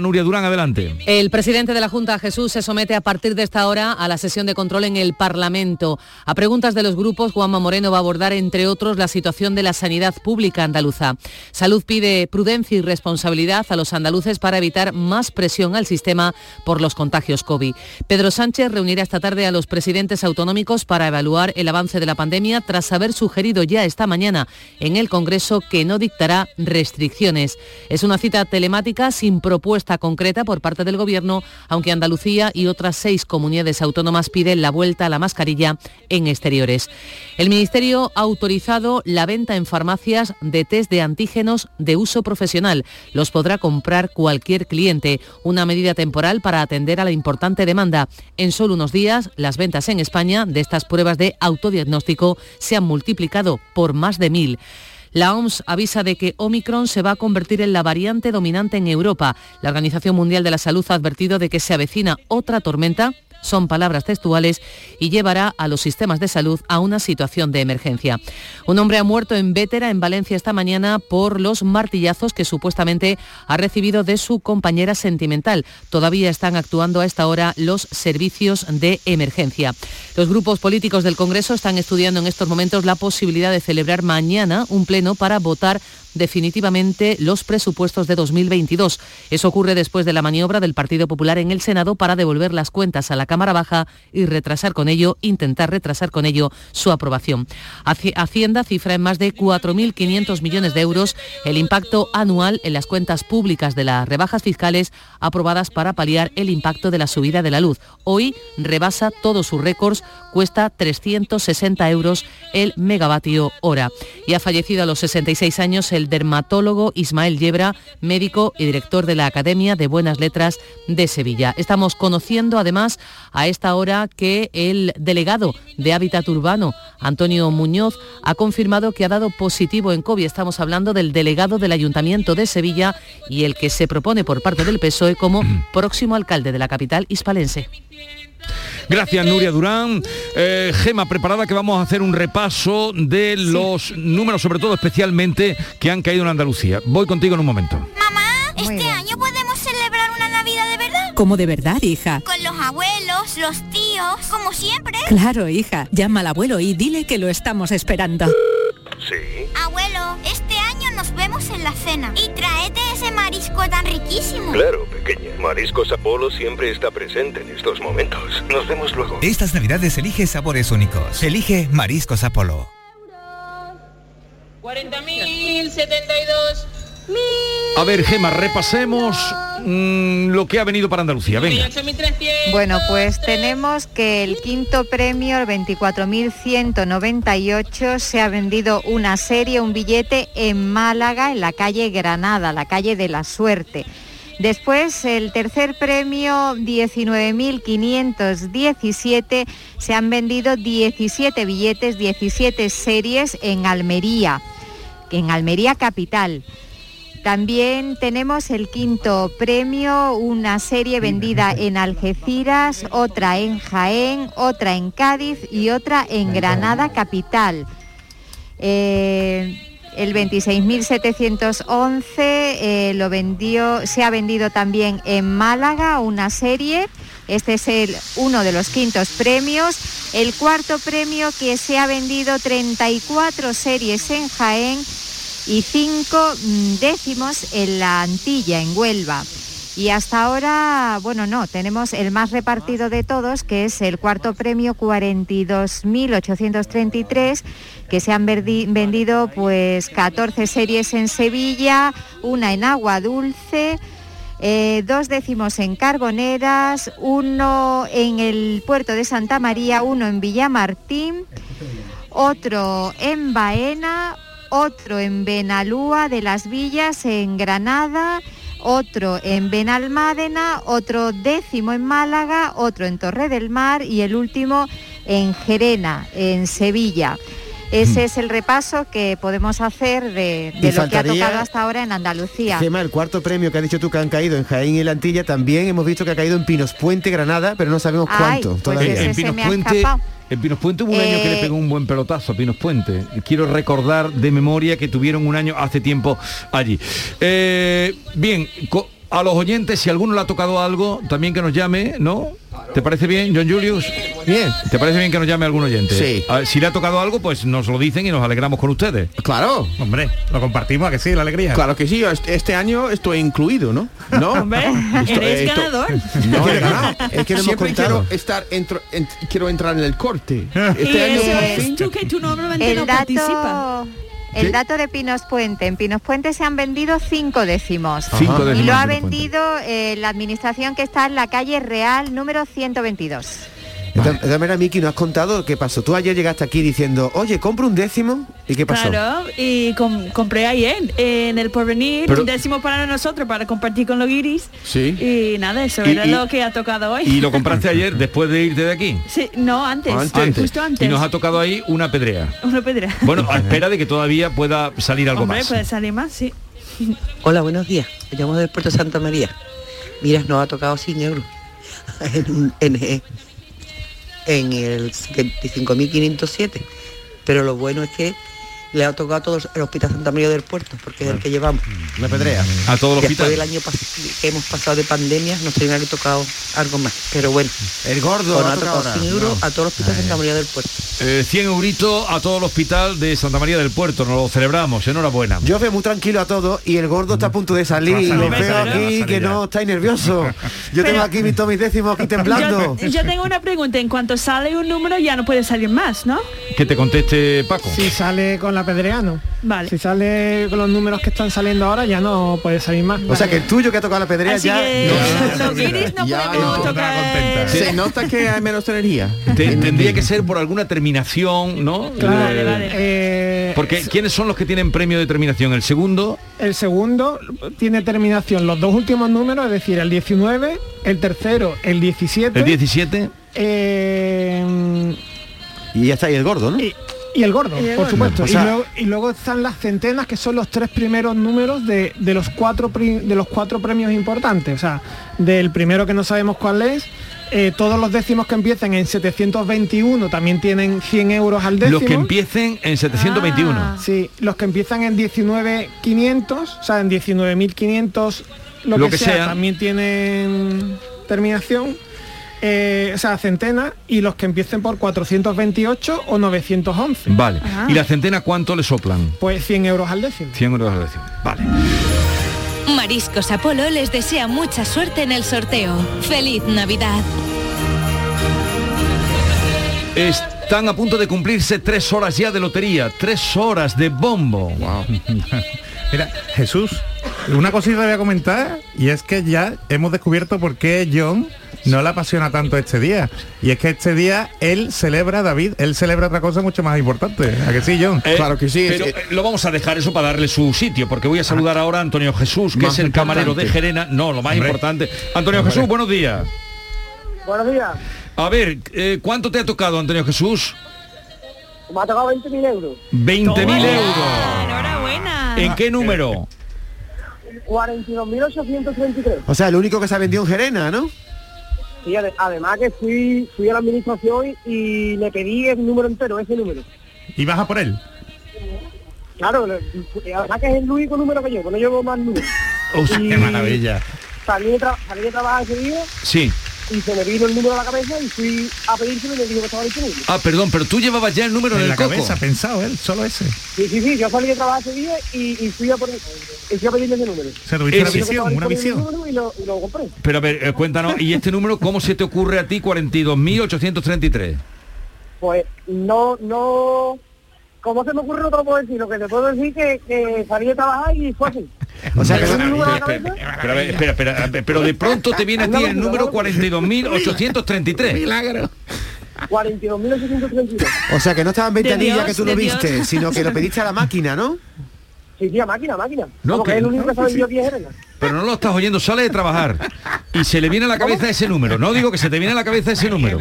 Nuria Durán, adelante. El presidente de la Junta, Jesús, se somete a partir de esta hora a la sesión de control en el Parlamento. A preguntas de los grupos, Juanma Moreno va a abordar, entre otros, la situación de la sanidad pública andaluza. Salud pide prudencia y responsabilidad a los andaluces para evitar más presión al sistema por los contagios COVID. Pedro Sánchez reunirá esta tarde a los presidentes autonómicos para evaluar el avance de la pandemia tras haber sugerido ya esta mañana en el Congreso que no dictará restricciones. Es una cita telemática sin propuesta concreta por parte del Gobierno, aunque Andalucía y otras seis comunidades autónomas piden la vuelta a la mascarilla en exteriores. El Ministerio ha autorizado la venta en farmacias de test de antígenos de uso profesional. Los podrá comprar cualquier cliente, una medida temporal para atender a la importante demanda. En solo unos días, las ventas en España de estas pruebas de autodiagnóstico se han multiplicado por más de mil. La OMS avisa de que Omicron se va a convertir en la variante dominante en Europa. La Organización Mundial de la Salud ha advertido de que se avecina otra tormenta son palabras textuales, y llevará a los sistemas de salud a una situación de emergencia. Un hombre ha muerto en Vétera, en Valencia, esta mañana por los martillazos que supuestamente ha recibido de su compañera sentimental. Todavía están actuando a esta hora los servicios de emergencia. Los grupos políticos del Congreso están estudiando en estos momentos la posibilidad de celebrar mañana un pleno para votar definitivamente los presupuestos de 2022. Eso ocurre después de la maniobra del Partido Popular en el Senado para devolver las cuentas a la Cámara Baja y retrasar con ello, intentar retrasar con ello su aprobación. Hacienda cifra en más de 4.500 millones de euros el impacto anual en las cuentas públicas de las rebajas fiscales aprobadas para paliar el impacto de la subida de la luz. Hoy rebasa todos sus récords, cuesta 360 euros el megavatio hora. Y ha fallecido a los 66 años el el dermatólogo Ismael Yebra, médico y director de la Academia de Buenas Letras de Sevilla. Estamos conociendo además a esta hora que el delegado de Hábitat Urbano, Antonio Muñoz, ha confirmado que ha dado positivo en COVID. Estamos hablando del delegado del Ayuntamiento de Sevilla y el que se propone por parte del PSOE como próximo alcalde de la capital hispalense. Gracias, Nuria Durán. Eh, Gema, preparada que vamos a hacer un repaso de los números, sobre todo especialmente, que han caído en Andalucía. Voy contigo en un momento. Mamá, ¿este año podemos celebrar una Navidad de verdad? ¿Cómo de verdad, hija? Con los abuelos, los tíos, como siempre. Claro, hija. Llama al abuelo y dile que lo estamos esperando. Sí. Abuelo, nos vemos en la cena. Y traete ese marisco tan riquísimo. Claro, pequeña. Mariscos Apolo siempre está presente en estos momentos. Nos vemos luego. Estas navidades elige sabores únicos. Elige Mariscos Apolo. 40.072 a ver, Gema, repasemos mm, lo que ha venido para Andalucía. Venga. Bueno, pues tenemos que el quinto premio, el 24.198, se ha vendido una serie, un billete en Málaga, en la calle Granada, la calle de la suerte. Después, el tercer premio, 19.517, se han vendido 17 billetes, 17 series en Almería, en Almería Capital. También tenemos el quinto premio, una serie vendida en Algeciras, otra en Jaén, otra en Cádiz y otra en Granada Capital. Eh, el 26.711 eh, lo vendió, se ha vendido también en Málaga una serie. Este es el, uno de los quintos premios. El cuarto premio que se ha vendido 34 series en Jaén y cinco mm, décimos en la Antilla, en Huelva. Y hasta ahora, bueno, no, tenemos el más repartido de todos, que es el cuarto premio 42.833, que se han vendido pues 14 series en Sevilla, una en Agua Dulce, eh, dos décimos en Carboneras, uno en el puerto de Santa María, uno en Villamartín, otro en Baena, otro en Benalúa de las Villas, en Granada, otro en Benalmádena, otro décimo en Málaga, otro en Torre del Mar y el último en Gerena, en Sevilla. Ese mm. es el repaso que podemos hacer de, lo que ha tocado hasta ahora en Andalucía. Gema, el cuarto premio que has dicho tú que han caído en Jaén y Lantilla, también hemos visto que ha caído en Pinos Puente, Granada, pero no sabemos cuánto pues todavía. en Pinos Puente en Pinos Puente hubo un año que le eh, pegó un buen pelotazo a Pinos Puente. Quiero recordar de memoria que tuvieron un año hace tiempo allí. Eh, bien, a los oyentes, si alguno le ha tocado algo, también que nos llame, ¿no? ¿Te parece bien, John Julius? Bien. ¿Te parece bien que nos llame algún oyente? Sí. A ver, si le ha tocado algo, pues nos lo dicen y nos alegramos con ustedes. Claro. Hombre, lo compartimos, ¿a que sí, la alegría. Claro que sí, yo este, año estoy incluido, ¿no? ¿No? Hombre, Esto- eres esto- ganador. No, he ganado. es que Siempre quiero estar entro- en- quiero entrar en el corte. Y Este año eso es tú que tú normalmente no El participas. El dato de Pinos Puente. En Pinos Puente se han vendido cinco décimos. Cinco Y lo ha vendido eh, la administración que está en la calle Real número 122. Todas de todas maneras, Miki, ¿no has contado qué pasó? Tú ayer llegaste aquí diciendo, oye, compro un décimo. ¿Y qué pasó? Claro, y com- compré ayer en el porvenir Pero- un décimo para nosotros, para compartir con los guiris. Sí. Y nada, eso Y- era y- lo que ha tocado hoy. Y lo compraste ayer después de irte de aquí. Sí, no, antes, Antes. justo antes. Y nos ha tocado ahí una pedrea. Una pedra. Bueno, a espera de que todavía pueda salir algo Hombre, más. puede salir más, sí. Hola, buenos días. Me llamo del Puerto Santa María. Mira, nos ha tocado 100 euros en, un- en, eh, en el 75.507. Pero lo bueno es que le ha tocado a todos el Hospital Santa María del Puerto, porque es el que llevamos. Una pedrea. A todo el Después hospital. del año que hemos pasado de pandemia, nos tendría que haber tocado algo más. Pero bueno, El gordo. pues nos ha tocado tocado ahora. 100 euros a todo el Hospital Santa María del Puerto. Eh, 100 euritos a todo el hospital de Santa María del Puerto. Nos lo celebramos. Enhorabuena. Yo veo muy tranquilo a todos y el gordo está a punto de salir. Salir, Lo veo aquí que ya. no estáis nervioso. Yo tengo Pero- aquí mis, todos mis décimos aquí temblando. Yo, yo tengo una pregunta. En cuanto sale un número ya no puede salir más, ¿no? Que te conteste Paco. Si sale con la pedrea, no. Vale. Si sale con los números que están saliendo ahora, ya no puede salir más. O sea que el tuyo que ha tocado la pedrea Así ya. que no. los guiris no Ya, podemos ya, tocar. contenta. Se nota que hay menos energía. Te- tendría que ser por alguna terminación, ¿no? Claro, Vale, vale. eh, Porque ¿quiénes son los que tienen premio de terminación? El segundo, el segundo tiene terminación los dos últimos números, es decir, el 19, el tercero, el 17. el 17. eh, Y ya está ahí el gordo, ¿no? y, y el gordo, Y el por gordo. supuesto. O sea- y, luego, y luego están las centenas, que son los tres primeros números de, de los cuatro pri- de los cuatro premios importantes. O sea, del primero que no sabemos cuál es. eh, todos los décimos que empiezan en 721 también tienen 100 euros al décimo. Los que empiecen en 721. Ah. Sí, los que empiezan en 19.500, o sea, en 19.500, lo, Lo que, que sea, sea. también tienen terminación, eh, o sea, centena, y los que empiecen por 428 o 911. Vale. ¿Y la centena cuánto le soplan? Pues 100 euros al décimo. 100 euros al décimo. Vale. Mariscos Apolo les desea mucha suerte en el sorteo. ¡Feliz Navidad! Están a punto de cumplirse tres horas ya de lotería, tres horas de bombo. Mira, Jesús, una cosita voy a comentar y es que ya hemos descubierto por qué John no le apasiona tanto este día. Y es que este día él celebra, David, él celebra otra cosa mucho más importante. ¿A que sí, John? Eh, Claro que sí, Pero eh, lo vamos a dejar eso para darle su sitio, porque voy a saludar ahora a Antonio Jesús, que es el camarero de. Gerena. No, lo más Hombre. importante. Antonio Jesús, buenos días. Buenos días. A ver, eh, ¿cuánto te ha tocado, Antonio Jesús? Me ha tocado 20.000 euros. 20.000 Toma ya, euros. Enhorabuena. ¿En qué número? 42.833. O sea, el único que se ha vendido en Gerena, ¿no? Sí, ade- además que fui, fui a la administración y le pedí el número entero, ese número. ¿Y vas a por él? Claro, le- además que es el único número que llevo, no llevo más números. ¡Qué maravilla! Salí de, tra- salí de trabajar ese día Sí. Y se me vino el número a la cabeza y fui a pedírselo y me dijo que estaba disponible. Ah, perdón, pero tú llevabas ya el número en, En el la coco. cabeza, pensado él, solo ese. Sí, sí, sí, yo salí de trabajar ese día y, y fui a por, y fui a pedirle ese número. Se tuviste una visión, una visión. Y lo, y lo compré. Pero a ver, eh, cuéntanos, ¿y este número cómo se te ocurre a ti 42.833? Pues no, no... ¿Cómo se me ocurre no te lo puedo decir? Lo que te puedo decir que, que salí de trabajar y fue así. O sea, que a espera, pero, a espera, espera, a pero de pronto te viene a ti el número 42.833. 42.832. O sea, que no estaba en De ventanilla que tú lo viste, sino que lo pediste a la máquina, ¿no? Sí, sí, a máquina, a máquina. No, que- que es el único que se ha vendido 10 herenas. Pero no lo estás oyendo, sale de trabajar y se le viene a la cabeza ese número. No digo que se te viene a la cabeza ese número.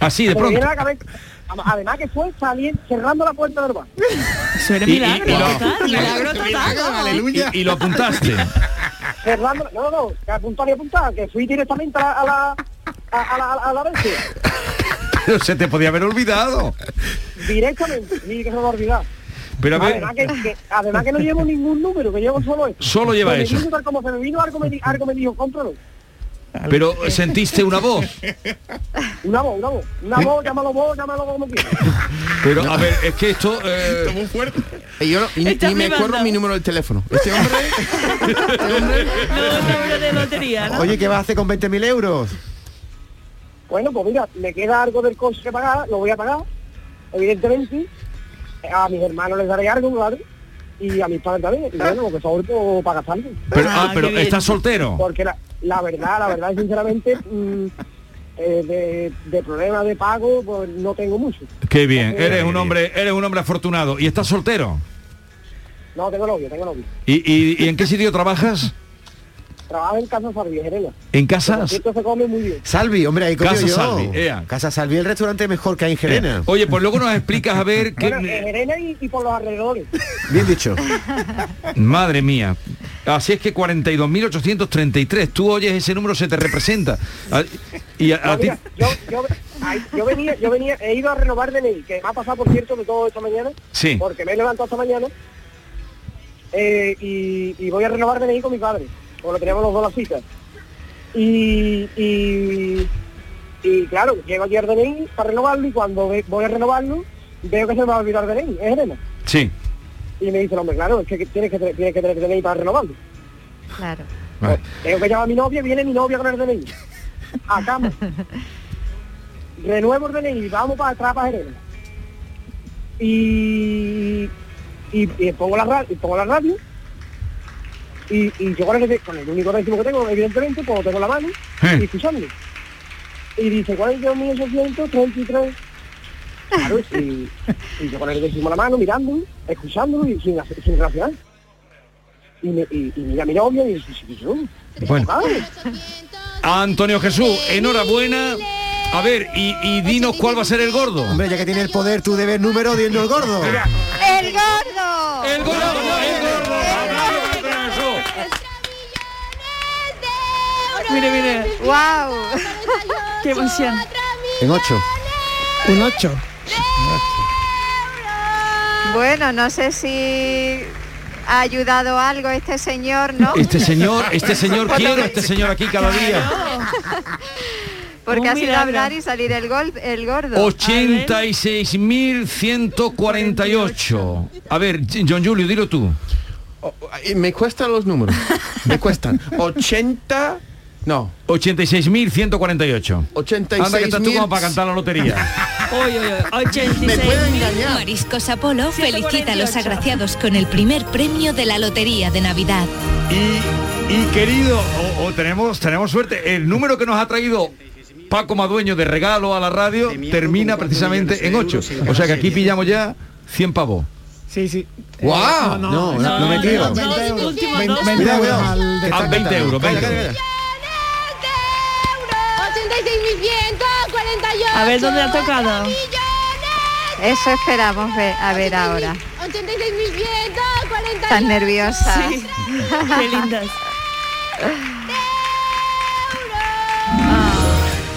Así de Se me viene pronto. a la cabeza. Además que fue salir cerrando la puerta del bar. Eso era Y- y- milagro, y lo- total, milagro total. Aleluya. Y, y lo apuntaste. Cerrando, no, no, no, que apuntar y apuntar, que fui directamente a la, a la, a, la, a la. Pero se te podía haber olvidado. Directamente, sí, que se me olvidar. Pero a ver, Además que, que- además que no llevo ningún número, que llevo solo esto. Solo lleva eso. como se me vino, algo me, di- algo me dijo, cómpralo. pero sentiste una voz. Una voz, una voz. Una voz, llámalo vos, llámalo como quieras. Pero a ver, es que esto... eh, muy fuerte. Y yo no- y, Está ni me acuerdo mi número del teléfono. Este hombre de lotería, ¿no? Oye, ¿qué vas a hacer con 20.000 euros? Bueno, pues mira, me queda algo del coche que pagar, lo voy a pagar, evidentemente. A mis hermanos les daré algo, claro. Y a mis padres también. Y bueno, porque sobre todo para gastarlo. pero, ah, pero estás soltero. Porque la, la verdad, la verdad, sinceramente, mm, eh, de, de problemas de pago, pues no tengo mucho. Qué bien, eres un hombre, eres un hombre afortunado. ¿Y estás soltero? No, tengo novio, tengo novio. ¿Y, y- y en qué sitio trabajas? Trabajo en Casa Salvi, Gerena. ¿En casa? Esto se come muy bien. Salvi, hombre, ahí comió Casa yo. Salvi, ea. Casa Salvi, el restaurante mejor que hay en Gerena. Eh, Oye, pues luego nos explicas a ver qué... Bueno, en Gerena y, y por los alrededores. Bien dicho. Madre mía. Así es que 42.833. Tú oyes ese número, se te representa. Y a, a No, ti... mira, yo, yo, ay, yo venía, yo venía, he ido a renovar DNI, que me ha pasado por cierto de todo esta mañana, Sí. porque me he levantado esta mañana eh, y, y voy a renovar DNI con mi padre, porque lo teníamos los dos las citas. Y, y, y claro, llego ayer DNI para renovarlo y cuando ve- voy a renovarlo veo que se me va a olvidar DNI, es Gerena. Sí. Y me dice el hombre, claro, es que tienes que, tener- tienes que tener DNI para renovarlo. Claro. Tengo que llamar a mi novia, viene mi novia con el DNI. A cama. Renuevo el DNI, vamos para atrás para Gerena. Y, y, y pongo la radio, pongo la radio y, y yo con el, con el único recibo que tengo, evidentemente, pues lo tengo en la mano y escuchando. Y dice, ¿cuál es el 1833? Claro, y, y yo con el décimo la mano, mirándolo, escuchándolo y sin, hacer- sin reaccionar. Y, me, y, y mira a mi novia y dice, sí. Bueno. Antonio Jesús, enhorabuena. A ver, y, y dinos cuál va a ser el gordo. Hombre, ya que tiene el poder tú de ver número, dinos el gordo. ¡El gordo! ¡El gordo! Mire, mire. ¡Wow! Qué emoción. En 8. Un 8. Bueno, no sé si ha ayudado algo este señor, ¿no? Este señor, este señor, quiero este señor aquí cada día. Porque ha sido hablar y salir el, gol, el gordo. 86.148. A ver, John Julio, dilo tú. Me cuestan los números. Me cuestan 80 no, 86.148. 86 Anda que estás tú como para cantar la lotería. Hoy, 86 Mariscos Apolo felicita a los agraciados con el primer premio de la Lotería de Navidad. Y querido, o, o tenemos, tenemos suerte, el número que nos ha traído Paco Madueño de regalo a la radio termina precisamente en 8. O sea que aquí pillamos ya 100 pavos. Sí, sí. ¡Guau! No, no, no me quiero. 20 euros. Últimos 20 dos. 20 Cuidado, euros 86.148. A ver dónde ha tocado. Eso esperamos ver, a ver ahora. 86.148. Tan nerviosa. Sí. Qué lindas.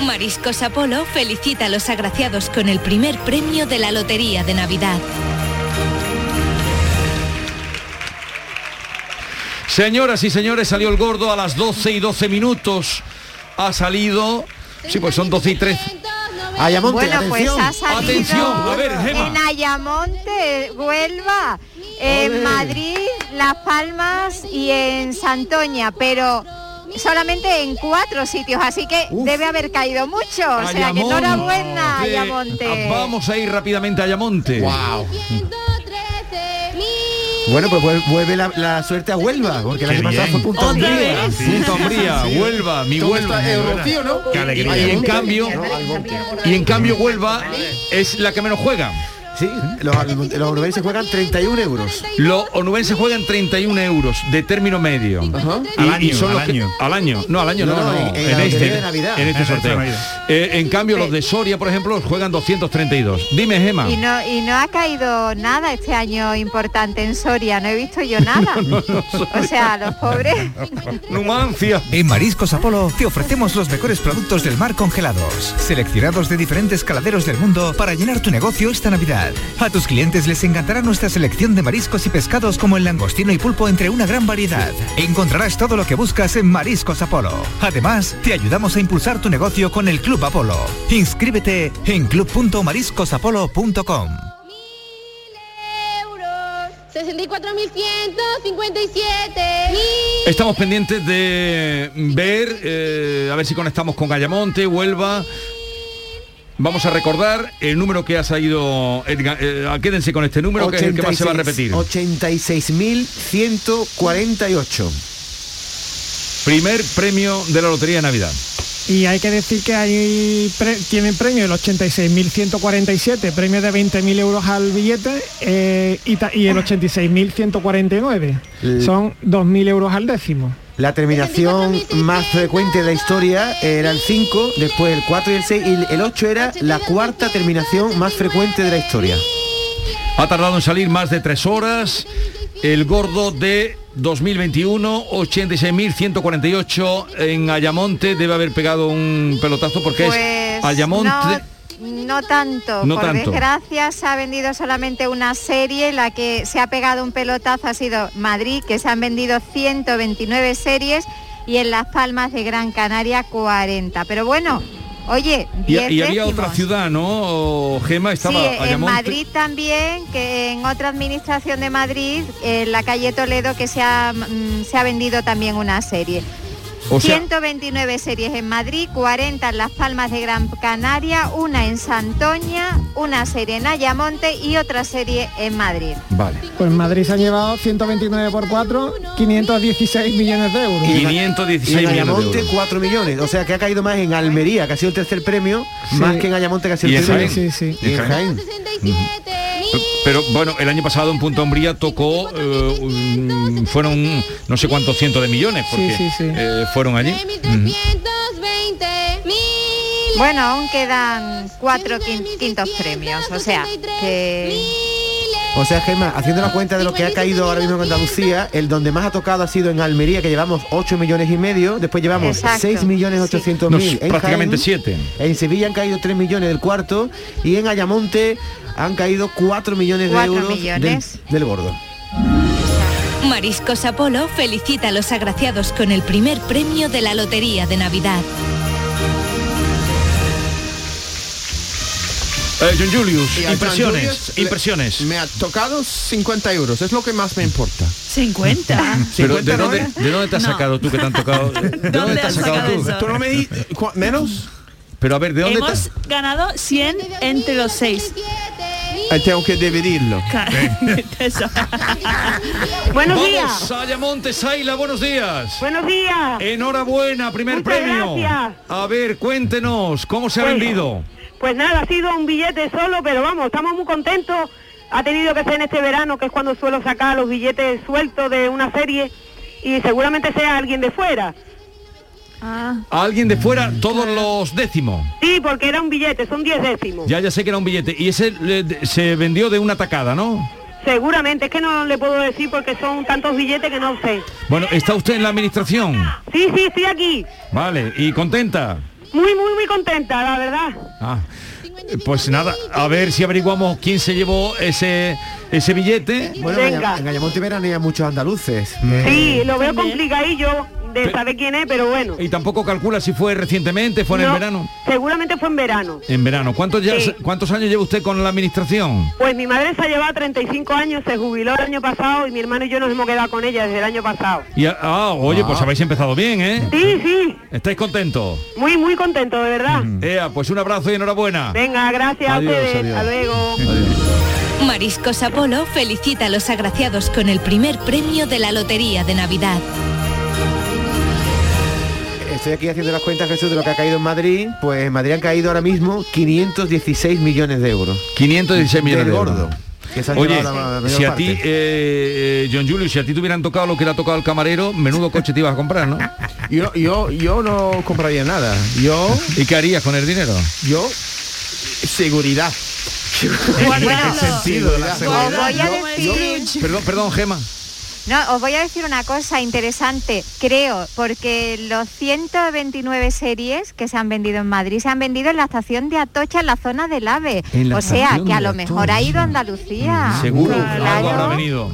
Mariscos Apolo felicita a los agraciados con el primer premio de la Lotería de Navidad. Señoras y señores, salió el gordo a las 12 y 12 minutos. Ha salido... Sí, pues son 12 y 13. Ayamonte, Bueno, pues atención. ha salido Atención, a ver, en Ayamonte, Huelva, en. Madrid, Las Palmas y en Santoña, pero solamente en cuatro sitios, así que debe haber caído mucho. O sea que Ayamonte. enhorabuena, Ayamonte. Vamos a ir rápidamente a Ayamonte. Wow. Bueno, pues vuel- vuelve la, la suerte a Huelva, porque la que pasada fue Punta ¿Otra Umbría. vez? Punta Umbría, Huelva, mi ¿Dónde Huelva. está el Rocío, no? Qué alegría. Y en cambio, y en cambio Huelva es la que menos juega. Sí, los, los onubenses juegan 31 euros. Los onubenses juegan 31 euros de término medio. Al y año, son al los que- año. al año. No, al año no, No, no, no, no, en- en en, la este, lotería de Navidad. en este En sorteo. Eh, en cambio los de Soria, por ejemplo, juegan 232. Dime, Gema. Y no, y no ha caído nada este año importante en Soria, no he visto yo nada. o sea, los pobres. Numancia. En Mariscos Apolo te ofrecemos los mejores productos del mar congelados, seleccionados de diferentes caladeros del mundo para llenar tu negocio esta Navidad. A tus clientes les encantará nuestra selección de mariscos y pescados como el langostino y pulpo entre una gran variedad. Encontrarás todo lo que buscas en Mariscos Apolo. Además, te ayudamos a impulsar tu negocio con el Club Apolo. Inscríbete en club.mariscosapolo.com. 64.157. Estamos pendientes de ver, eh, a ver si conectamos con Ayamonte, Huelva. Vamos a recordar el número que ha salido, Edgar, eh, quédense con este número que es el que más se va a repetir. 86.148. Primer premio de la Lotería de Navidad. Y hay que decir que hay pre- tienen premio el 86.147, premio de 20.000 euros al billete eh, y, y el 86.149. Son 2.000 euros al décimo. La terminación más frecuente de la historia era el 5, después el 4 y el 6 y el 8 era la cuarta terminación más frecuente de la historia. Ha tardado en salir más de tres horas. El gordo de 2021, 86.148 en Ayamonte. Debe haber pegado un pelotazo porque Pues es Ayamonte. no, no tanto. No Por tanto. desgracia se ha vendido solamente una serie, la que se ha pegado un pelotazo ha sido Madrid, que se han vendido 129 series y en Las Palmas de Gran Canaria 40. Pero bueno, oye, Y, 10 y había otra ciudad, ¿no? Gema estaba Sí, en. Madrid también, que en otra administración de Madrid, en la calle Toledo, que se ha, mm, se ha vendido también una serie. O sea- 129 series en Madrid, 40 en Las Palmas de Gran Canaria, una en Santoña, una serie en Ayamonte y otra serie en Madrid. Vale. Pues en Madrid se han llevado 129 por 4, 516 millones de euros. Y 516 en millones de Ayamonte euros. 4 millones. O sea que ha caído más en Almería, que ha sido el tercer premio, Sí. más que en Ayamonte, que ha sido Y el en tercer Jaén. Sí, sí. Y en Jaén. Pero bueno, el año pasado en Punta Umbría tocó, eh, un- fueron no sé cuántos cientos de millones, porque Sí, sí, sí. eh, fueron allí. Bueno, aún quedan cuatro quin- quintos premios, o sea que... O sea, Gemma, haciendo la cuenta de lo que ha caído ahora mismo en Andalucía, el donde más ha tocado ha sido en Almería, que llevamos 8 millones y medio, después llevamos Exacto. 6 millones 800 No, mil en prácticamente Jaén, siete. En Sevilla han caído 3 millones del cuarto y en Ayamonte han caído 4 millones de euros del-. Del, gordo. Mariscos Apolo felicita a los agraciados con el primer premio de la Lotería de Navidad. Eh, John Julius, Y a John impresiones, le- impresiones. Me ha tocado 50 euros, es lo que más me importa. 50. Pero ¿de 50 no dónde. ¿de dónde te has No. sacado tú que te han tocado? ¿De dónde, ¿Dónde te has sacado sacado tú? ¿Tú no me di cua- menos? Pero a ver, ¿de dónde te Hemos ganado 100 entre los seis. Eh, tengo que dividirlo. Buenos Vamos, días. Ayamonte, Saila, buenos días. Buenos días. Enhorabuena, primer Muchas premio. gracias. A ver, cuéntenos, ¿cómo se ha vendido? Pues nada, ha sido un billete solo, pero vamos, estamos muy contentos. Ha tenido que ser en este verano, que es cuando suelo sacar los billetes sueltos de una serie, y seguramente sea alguien de fuera. Ah, A alguien de fuera, todos los décimos. Sí, porque era un billete, son 10 décimos. Ya, ya sé que era un billete. Y ese le- se vendió de una tacada, ¿no? Seguramente, es que no le puedo decir porque son tantos billetes que no sé. Bueno, ¿está usted en la administración? Sí, sí, estoy aquí. Vale, ¿y contenta? Muy, muy, muy contenta, la verdad. Ah, pues nada, a ver si averiguamos quién se llevó ese ese billete. Bueno, en, Venga. En Ayamonte veranean muchos andaluces. Sí, lo veo complicadillo de saber quién es, pero bueno. Y tampoco calcula si fue recientemente, fue en el No, verano. Seguramente fue en verano. En verano. ¿Cuántos, ya- Sí. ¿Cuántos años lleva usted con la administración? Pues mi madre se ha llevado 35 años, se jubiló el año pasado y mi hermano y yo nos hemos quedado con ella desde el año pasado. Y, ah, ah, oye, pues habéis empezado bien, ¿eh? Sí, sí, ¿Estáis contentos? muy, muy contento, de verdad. Ea, pues un abrazo y enhorabuena. Venga, gracias Adiós, a ustedes. adiós. Hasta luego. Mariscos Apolo felicita a los agraciados con el primer premio de la Lotería de Navidad. Estoy aquí haciendo las cuentas, Jesús, de lo que ha caído en Madrid. Pues en Madrid han caído ahora mismo 516 millones de euros. 516 millones Del de gordo. euros. Que se han Oye, llevado la mayor si a ti, eh, eh, John Julio, si a ti te hubieran tocado lo que le ha tocado al camarero, menudo coche te ibas a comprar, ¿no? Yo, yo, yo no compraría nada. Yo, ¿Y qué harías con el dinero? yo, seguridad. Sentido de la voy a decir, Perdón, perdón, Gema. No, os voy a decir una cosa interesante, creo, porque los 129 series que se han vendido en Madrid se han vendido en la estación de Atocha, en la zona del AVE. O sea, que a lo mejor ha ido a Andalucía. Seguro, Claro. algo habrá venido.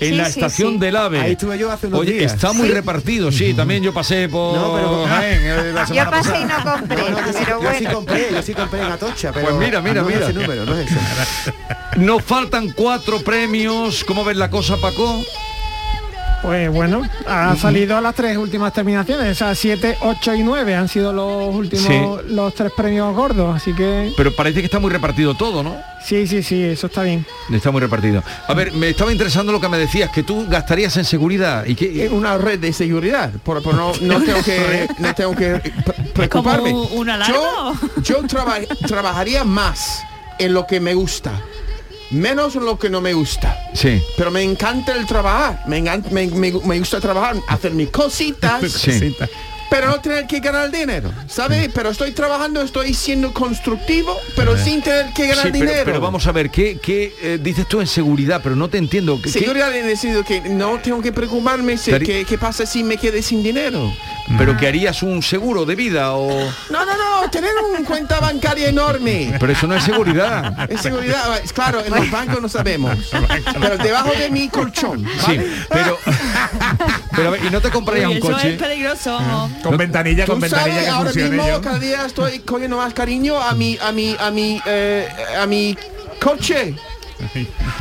En Sí, la sí, estación sí. del AVE. Ahí estuve yo hace unos Oye, días. está muy Sí. repartido, sí, también yo pasé por No, pero- Jaén, eh, la Yo pasé y no compré, No, no, yo, sí, pero yo sí bueno. compré, yo sí compré en Atocha, pero Pues mira, mira, no mira. Es ese número, no es ese. Nos faltan cuatro premios. ¿Cómo ves la cosa, Paco? Pues bueno, ha salido a las tres últimas terminaciones, o sea, 7, 8 y 9 han sido los últimos, los tres premios gordos, así que Pero parece que está muy repartido todo, ¿no? sí, sí, sí, eso está bien. Está muy repartido. A ver, me estaba interesando lo que me decías, que tú gastarías en seguridad y que Es una red de seguridad, por, por no, no tengo que, no tengo que pre- preocuparme. ¿Como una alarma Yo, yo traba- trabajaría más en lo que me gusta, menos en lo que no me gusta. Sí. Pero me encanta el trabajar, me, engan- me, me- me gusta trabajar, hacer mis cositas, Sí. pero no tener que ganar dinero, ¿sabes? Pero estoy trabajando, estoy siendo constructivo, pero sin tener que ganar Sí, pero, dinero. pero vamos a ver, ¿qué, qué eh, dices tú en seguridad? Pero no te entiendo. ¿Qué- Seguridad en el sentido que no tengo que preocuparme si, qué, qué pasa si me quedé sin dinero. ¿Pero que harías un seguro de vida o...? No, no, no, tener una cuenta bancaria enorme. Pero eso no es seguridad. Es seguridad, es claro, en los bancos no sabemos. Pero debajo de mi colchón. Sí, pero... pero a ver, ¿y no te comprarías Uy, un eso coche? es peligroso. Con ventanilla, con ventanilla sabes, que ahora mismo yo. cada día estoy cogiendo más cariño a mi, a mi, a mi, eh, a mi coche.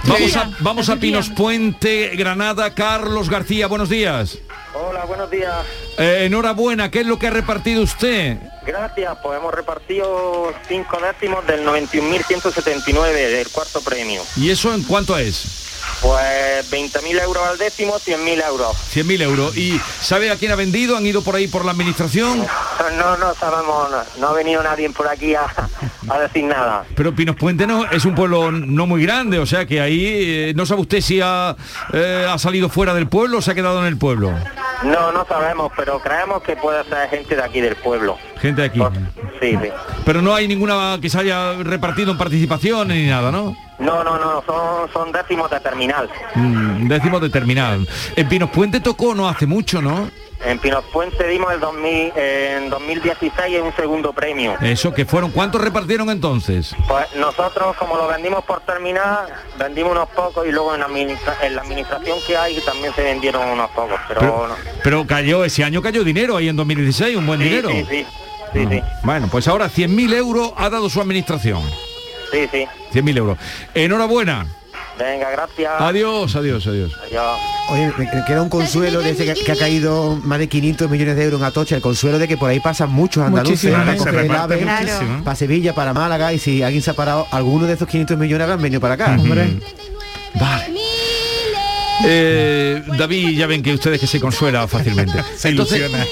Vamos a, vamos a Pinos Puente, Granada, Carlos García, buenos días. Hola, buenos días. Eh, enhorabuena, ¿qué es lo que ha repartido usted? Gracias, pues hemos repartido cinco décimos del 91.179 del cuarto premio. ¿Y eso en cuánto es? Pues 20.000 euros al décimo, 100.000 euros. 100.000 euros. ¿Y sabe a quién ha vendido? ¿Han ido por ahí por la administración? No, no sabemos, no, no ha venido nadie por aquí a, a decir nada. Pero Pinos Puente no es un pueblo no muy grande, o sea que ahí eh, no sabe usted si ha, eh, ha salido fuera del pueblo o se ha quedado en el pueblo. No, no sabemos, pero creemos que puede ser gente de aquí del pueblo. Gente de aquí. Sí, sí. Pero no hay ninguna que se haya repartido en participación ni nada, ¿no? No, no, no, son, son décimos de terminal. Mm, décimo de terminal. En Pinos Puente tocó no hace mucho, ¿no? En Pinos Puente dimos el 2000, en 2016 un segundo premio. Eso, que fueron. ¿Cuántos repartieron entonces? Pues nosotros, como lo vendimos por terminar, vendimos unos pocos y luego en administra- en la administración que hay también se vendieron unos pocos, pero, Pero, no. pero cayó, ese año cayó dinero ahí en 2016, un buen Sí, dinero. sí, sí, sí, sí, Bueno, pues ahora 100.000 euros ha dado su administración. Sí, sí. 100.000 euros. Enhorabuena. Venga, gracias. Adiós, adiós, adiós. Adiós. Oye, me me queda un consuelo de ese que, que ha caído más de 500 millones de euros en Atocha, el consuelo de que por ahí pasan muchos andaluces Muchísimo, para muchísimo. para Sevilla, para Málaga, y si alguien se ha parado, alguno de esos 500 millones habrán venido para acá. Hombre. Vale. Eh, David, ya ven que ustedes que se consuela fácilmente. Se Entonces, ilusiona.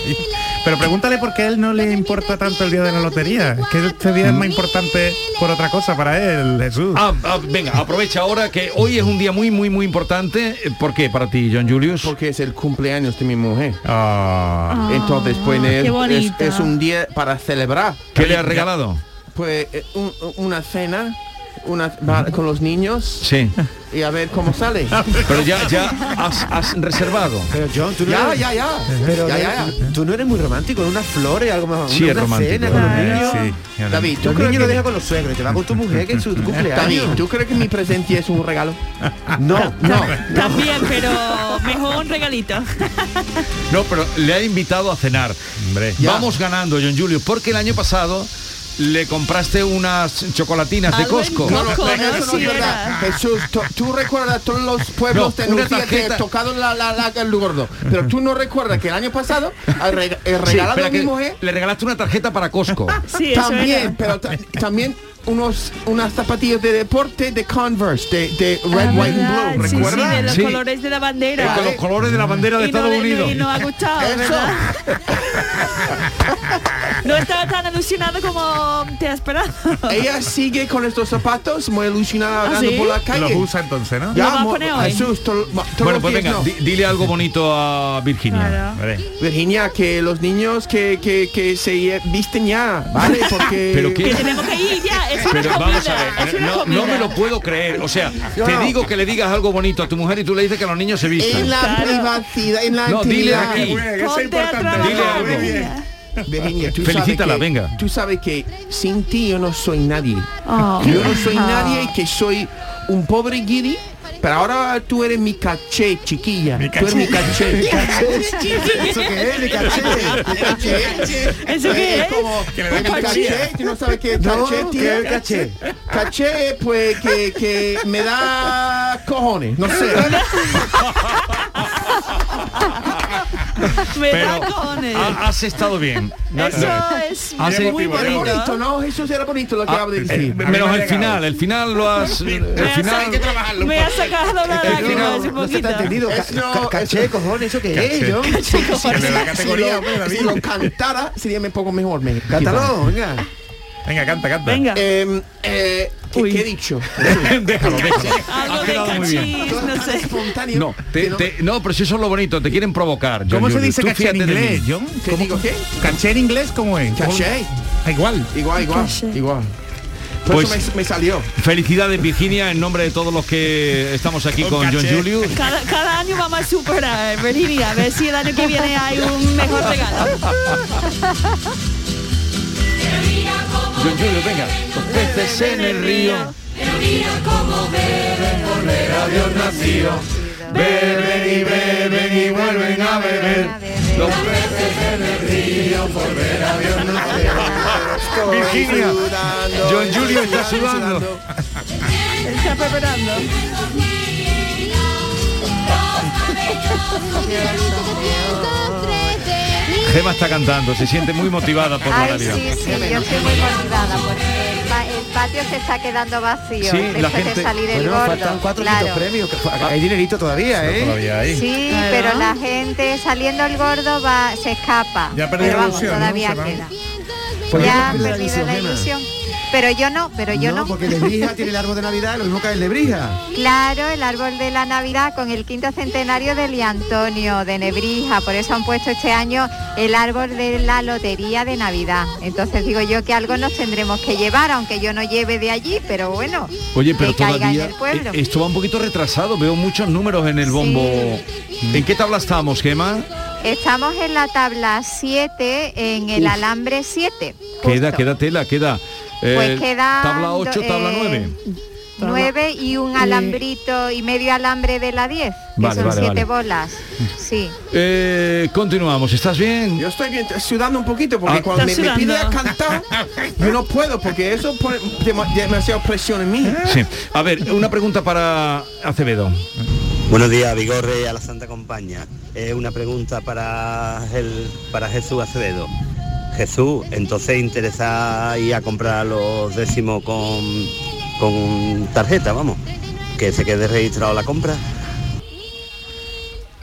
Pero pregúntale por qué a él no le importa tanto el día de la lotería. Es que este día es más importante por otra cosa para él, Jesús. Ah, ah, venga, aprovecha ahora que hoy es un día muy, muy, muy importante. Eh, ¿Por qué para ti, John Julius? Porque es el cumpleaños de mi mujer. Ah. Entonces, pues qué es, es un día para celebrar. ¿Qué le has regalado? Pues eh, un- una cena una, con los niños Sí. y a ver cómo sale. Pero ya, ya has, has reservado. Pero John, tú no Ya, eres, ya, ya. Pero Ya, ya, ya. tú no eres muy romántico, unas flores, algo más. Sí, una es romántico. cena con los niños. Sí, David, ¿tú crees niños lo que, deja con los suegros, y te va con tu mujer que es su cumpleaños. David, ¿tú crees que mi presencia es un regalo? No, No. También, pero mejor un regalito. No, pero le ha invitado a cenar. Hombre. Vamos ganando, John Julius, porque el año pasado le compraste unas chocolatinas de Costco. No, no, eso no sí es verdad. Jesús, tú, recuerdas todos los pueblos No, de Andalucía que tocado la, la, la, el gordo. Pero tú no recuerdas que el año pasado Sí, regalado espera a mi que mujer le regalaste una tarjeta para Costco. Sí, también, pero ta- también unos unas zapatillas de deporte de Converse, de, de Red, Ah, White ¿verdad? and Blue. Sí, sí, ¿Recuerdas? de los Sí. colores de la bandera. Con los colores de la bandera de y Estados no- Unidos. y no ha gustado, Eso. ¿verdad? No estaba tan ilusionado como te esperado. Ella sigue con estos zapatos, muy ilusionada ¿Ah, andando sí? por la calle. Los usa entonces, ¿no? Ya, Lo a hoy. Jesús, Bueno, pues venga, no. di- dile algo bonito a Virginia. Claro. Vale. Virginia, que los niños que, que, que se visten ya, ¿vale? Porque... Pero qué- Que tenemos que ir ya. Es una Pero comida. vamos a ver, no, me lo puedo creer. O sea, te digo que le digas algo bonito a tu mujer y tú le dices que los niños se vistan. En la Claro. privacidad, en la No, dile aquí. Ponte a trabajar, Dile algo. Virginia. Virginia, tú Felicítala, sabes que, venga. Tú sabes que sin ti yo no soy nadie. Oh. Yo no soy nadie y que soy un pobre guiri. Pero ahora tú eres mi caché, chiquilla. Tú eres mi caché. ¿Eso qué es? Mi caché. Mi caché. ¿Eso qué es? como Que le den caché. caché, tú no sabes qué es No, caché, ¿qué tío. es el caché? Caché, pues que, que me da cojones, no sé. Me Pero da cojones. ha- has estado bien. Eso no. es muy bonito, bonito. ¿no? Eso era bonito lo que Ah, acabo de eh, decir. menos me ha el final, el final lo has... El Me ha final... sacado- Me ha sacado la que lágrima no- hace No se te poquito. no, ca- Caché, cojones, ¿eso qué es, Caché. Que le da categoría, si, lo, cantara sería un poco mejor. Me, Cántalo, venga. Venga, canta, canta. Venga. Eh, eh, ¿qué, he dicho? déjalo, déjalo. Algo Ha de quedado muy bien. no sé. espontáneo. No, te- te- no, pero si eso es lo bonito, te quieren provocar. John ¿Cómo se dice caché en inglés. John? ¿Qué ¿Cómo- digo qué? ¿Caché en inglés cómo es? ¿Cómo- Caché. Ah, igual. Igual, igual, Caché. igual. Por Pues- eso me, me salió. Felicidades Virginia en nombre de todos los que estamos aquí Con con John. Julius. Cada, cada año vamos a superar, Virginia, a ver si el año que viene hay un mejor regalo. John Julius, venga. Los peces en el río. Beben y beben y vuelven a beber. Los peces en el río por ver a Dios nacer. Virginia, John Julio está sudando. Está preparando. Gema está cantando, se siente muy motivada por la Ay, Navidad. sí, sí, yo estoy muy motivada porque el, pa- el patio se está quedando vacío Sí, después la gente- de salir el Bueno, gordo. faltan cuatro claro. premios. que- Hay dinerito todavía, ¿eh? Todavía ahí. Sí, Claro. pero la gente saliendo el gordo va, se escapa. Ya perdió pero la vamos, ilusión, ¿no? todavía van. queda. Pues ya han pierde la perdido ilusión, la ilusión. Pero yo no, pero yo no. porque el de Brija tiene el árbol de Navidad, lo mismo que el de Brija. Claro, el árbol de la Navidad con el quinto centenario de Liantonio de Nebrija, por eso han puesto este año el árbol de la lotería de Navidad. Entonces digo yo que algo nos tendremos que llevar, aunque yo no lleve de allí, pero bueno, Oye, pero que caiga en todavía el pueblo. eh, esto va un poquito retrasado, veo muchos números en el bombo. ¿En qué tabla estamos, Gema? Estamos en la tabla 7, en el Uf. alambre 7. Queda, queda tela, queda. Eh, Pues queda tabla 8, tabla 9. 9 y un alambrito y medio alambre de la 10, que Vale, son vale, 7 vale. bolas. Sí. Eh, continuamos, ¿estás bien? Yo estoy bien, sudando un poquito porque Ah. cuando me, me pide a cantar, yo no puedo porque eso pone dema- demasiada presión en mí. Sí. A ver, una pregunta para Acevedo. Buenos días, Vigorre a la Santa Compañía. Es una pregunta para, el, para Jesús Acevedo. Jesús, entonces interesa ir a comprar los décimos con, con tarjeta, vamos, que se quede registrado la compra.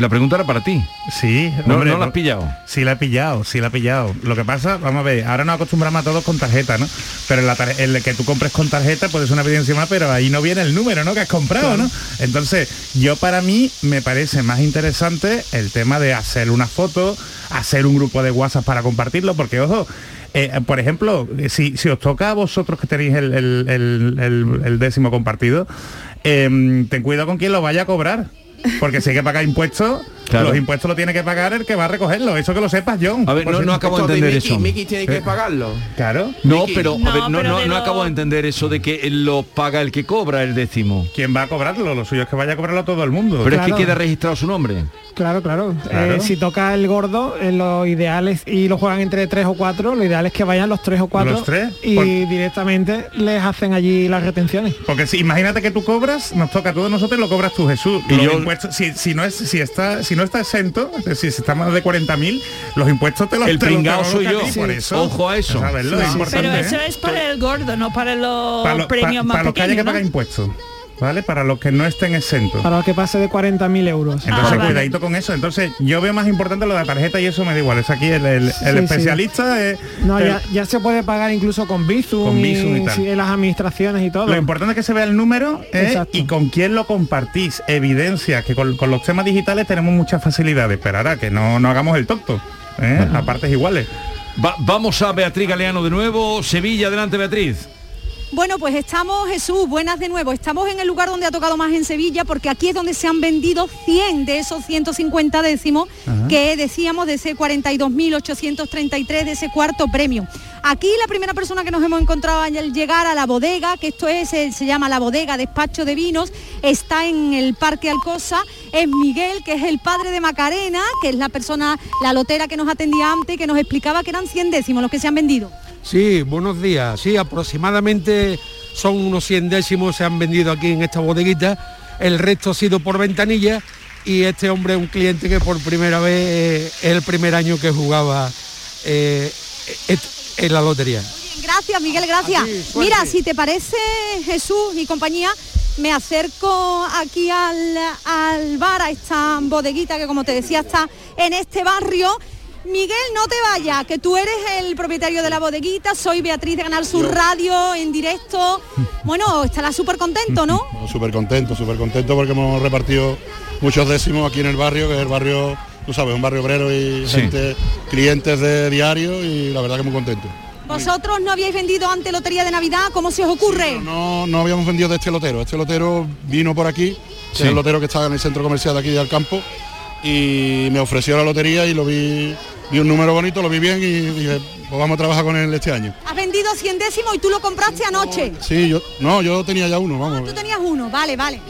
La pregunta era para ti. Sí, No, hombre, no la has pillado. Sí la he pillado, sí la he pillado. Lo que pasa, vamos a ver, ahora nos acostumbramos a todos con tarjeta, ¿no? Pero la tar- el que tú compres con tarjeta puede ser una evidencia más, pero ahí no viene el número, ¿no? Que has comprado, ¿no? Entonces, yo para mí me parece más interesante el tema de hacer una foto, hacer un grupo de WhatsApp para compartirlo, porque ojo, eh, por ejemplo, si, si os toca a vosotros que tenéis el, el- el- el- el décimo compartido, em, ten cuidado con quien lo vaya a cobrar. Porque si hay que pagar impuestos, Claro. los impuestos lo tiene que pagar el que va a recogerlo. Eso que lo sepas, John. A ver, no, acabo de entender Mickey, eso. Mickey tiene que Eh. pagarlo. Claro. No, Mickey. pero, a No, ver, no, pero no, de no lo- acabo de entender eso de que lo paga el que cobra el décimo. ¿Quién va a cobrarlo? Lo suyo es que vaya a cobrarlo todo el mundo. Pero es que queda registrado su nombre. Claro, claro. Claro. Eh, si toca el gordo, eh, lo ideal es, y lo juegan entre tres o cuatro, lo ideal es que vayan los tres o cuatro ¿Los tres? y Por- directamente les hacen allí las retenciones. Porque si imagínate que tú cobras, nos toca a todos nosotros y lo cobras tú, Jesús. Y Los yo- impuestos, si, si no es, si está, si no está exento, es decir, si está más de 40.000, los impuestos te los El te pringao soy yo. ti, Por Sí. eso. Ojo a eso. Saberlo, es Sí, sí, importante. Pero eso ¿eh? es para el gordo, no para los Para lo- premios pa- más para los que haya que pequeños, pagar ¿no? impuestos. ¿Vale? Para los que no estén exentos. Para que pase de 40.000 euros. Entonces, ah, cuidadito con eso. Entonces, yo veo más importante lo de la tarjeta y eso me da igual. Es aquí el, especialista. no, ya, se puede pagar incluso con Bizum, y, en las administraciones y todo. Lo importante es que se vea el número ¿eh? y con quién lo compartís. Evidencia que con, los temas digitales tenemos muchas facilidades. Pero ahora que no, no hagamos el tonto. ¿eh? A partes iguales. vamos a Beatriz Galeano de nuevo. Sevilla, adelante Beatriz. Bueno, pues estamos, Jesús, buenas de nuevo. Estamos en el lugar donde ha tocado más en Sevilla, porque aquí es donde se han vendido 100 de esos 150 décimos que decíamos de ese 42.833 de ese cuarto premio. Aquí la primera persona que nos hemos encontrado al llegar a la bodega, que esto es, eh, se llama la bodega despacho de vinos, está en el Parque Alcosa, es Miguel, que es el padre de Macarena, que es la persona, la lotera que nos atendía antes, que nos explicaba que eran 100 décimos los que se han vendido. Sí, buenos días. Sí, aproximadamente son unos 100 décimos se han vendido aquí en esta bodeguita. El resto ha sido por ventanilla y este hombre es un cliente que por primera vez eh, es el primer año que jugaba eh, en la lotería. gracias Miguel, gracias. Mira, si te parece Jesús y compañía, me acerco aquí al, al bar, a esta bodeguita que como te decía está en este barrio Miguel, no te vayas, que tú eres el propietario de la bodeguita, soy Beatriz de Canal Sur Radio en directo. Bueno, estarás súper contento, ¿no? Súper contento, súper contento porque hemos repartido muchos décimos aquí en el barrio, que es el barrio, tú sabes, un barrio obrero y gente, clientes de diario y la verdad que muy contento. ¿Vosotros no habíais vendido ante Lotería de Navidad? ¿Cómo se os ocurre? no, no habíamos vendido de este lotero. Este lotero vino por aquí, es el lotero que estaba en el centro comercial de aquí del campo, y me ofreció la lotería y lo vi vi un número bonito, lo vi bien y dije, pues vamos a trabajar con él este año. Has vendido 100 décimos y tú lo compraste anoche. Sí, yo no, yo tenía ya uno, vamos. tú tenías uno, vale, vale.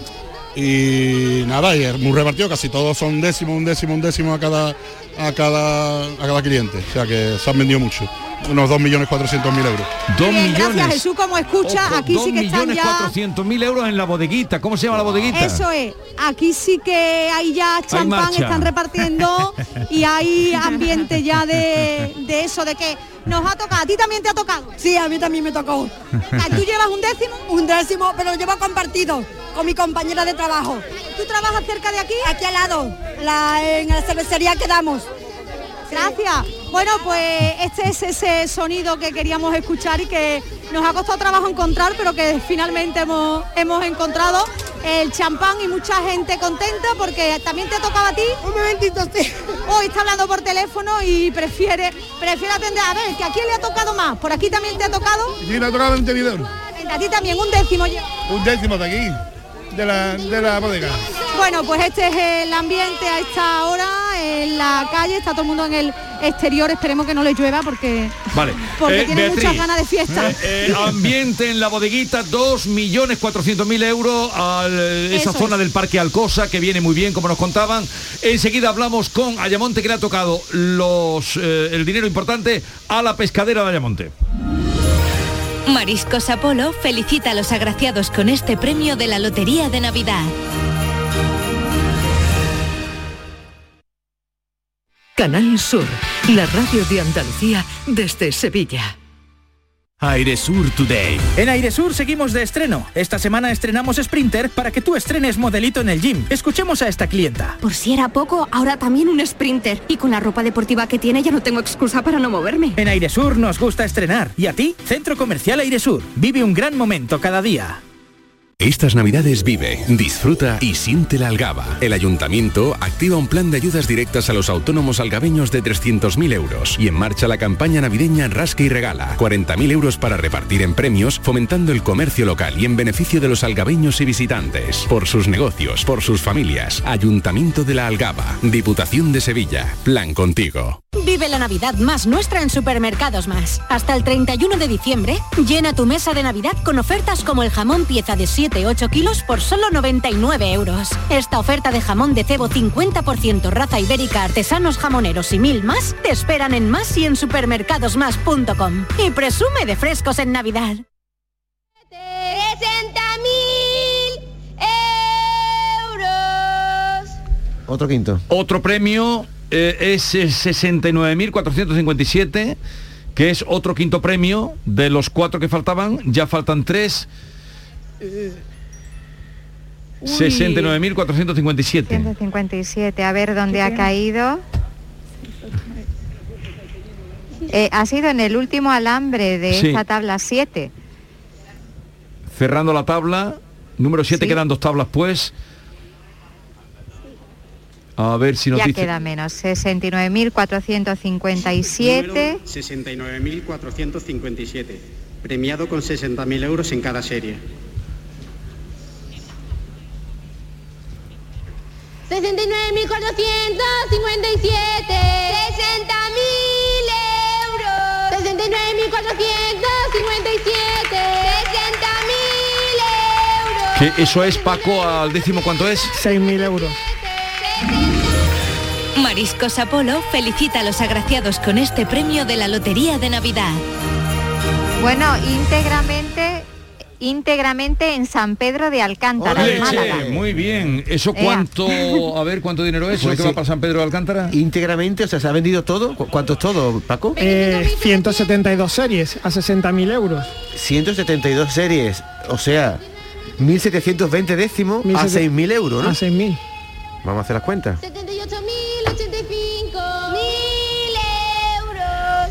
Y nada, y es muy repartido, casi todos son décimo, un décimo, un décimo a cada a cada a cada cliente. O sea que se han vendido mucho unos 2.400.000 euros. 2 millones. Gracias Jesús, como escucha, aquí sí que están ya... 400.000 euros en la bodeguita. ¿Cómo se llama la bodeguita? Eso es. Aquí sí que hay ya champán, están repartiendo y hay ambiente ya de, de eso, de que nos ha tocado. ¿A ti también te ha tocado? Sí, a mí también me tocó. ¿Tú llevas un décimo? Un décimo, pero lo llevo compartido con mi compañera de trabajo. ¿Tú trabajas cerca de aquí? Aquí al lado, la, en la cervecería que damos. Gracias. Bueno, pues este es ese sonido que queríamos escuchar y que nos ha costado trabajo encontrar, pero que finalmente hemos, hemos encontrado el champán y mucha gente contenta porque también te tocaba a ti. Un momentito, sí. Hoy está hablando por teléfono y prefiere, prefiere atender. A ver, ¿que ¿a quién le ha tocado más? ¿Por aquí también te ha tocado? Sí, tocado en A ti también, un décimo. Un décimo de aquí, de la, de la bodega. Bueno, pues este es el ambiente a esta hora en la calle, está todo el mundo en el exterior, esperemos que no le llueva porque, vale. porque eh, tiene muchas ganas de fiesta. Eh, eh, ambiente en la bodeguita, 2.400.000 euros a esa zona del Parque Alcosa, que viene muy bien, como nos contaban. Enseguida hablamos con Ayamonte, que le ha tocado los, el dinero importante a la pescadera de Ayamonte. Mariscos Apolo felicita a los agraciados con este premio de la Lotería de Navidad. Canal Sur, la radio de Andalucía desde Sevilla. Sur Today. En Sur seguimos de estreno. Esta semana estrenamos Sprinter para que tú estrenes modelito en el gym. Escuchemos a esta clienta. Por si era poco, ahora también un Sprinter. Y con la ropa deportiva que tiene ya no tengo excusa para no moverme. En Sur nos gusta estrenar. ¿Y a ti? Centro Comercial Sur. Vive un gran momento cada día. Estas navidades vive, disfruta y siente la algaba. El ayuntamiento activa un plan de ayudas directas a los autónomos algabeños de 300.000 euros y en marcha la campaña navideña Rasca y Regala. 40.000 euros para repartir en premios, fomentando el comercio local y en beneficio de los algabeños y visitantes. Por sus negocios, por sus familias. Ayuntamiento de la Algaba. Diputación de Sevilla. Plan contigo. Vive la Navidad más nuestra en Supermercados Más. Hasta el 31 de diciembre, llena tu mesa de Navidad con ofertas como el jamón pieza de 7-8 kilos por solo 99 euros. Esta oferta de jamón de cebo 50% raza ibérica, artesanos jamoneros y mil más te esperan en más y en supermercadosmás.com. Y presume de frescos en Navidad. euros. Otro quinto. Otro premio eh, es 69.457, que es otro quinto premio de los cuatro que faltaban. Ya faltan tres. 69.457. 157, a ver dónde ha caído. Eh, ha sido en el último alambre de Sí. esta tabla 7. Cerrando la tabla, número 7 Sí. quedan dos tablas pues. A ver si nos Ya dice. queda menos, 69.457. 69.457, premiado con 60.000 euros en cada serie. 69.457. 60.000 euros. 69.557. 60.000 euros. Que eso es, Paco, al décimo, ¿cuánto es? 6.000 euros. Mariscos Apolo felicita a los agraciados con este premio de la Lotería de Navidad. Bueno, íntegramente, íntegramente en San Pedro de Alcántara, en Málaga. Leche, muy bien. ¿Eso Ea. cuánto, a ver, cuánto dinero es? ¿Eso Pues que sí. va para San Pedro de Alcántara? Íntegramente, o sea, ¿se ha vendido todo? ¿Cu- ¿Cuánto es todo, Paco? Eh, 172 series a 60.000 euros. 172 series, o sea, 1.720 décimos a 1.700 6.000 euros, ¿no? A 6.000. Vamos a hacer las cuentas. 78.085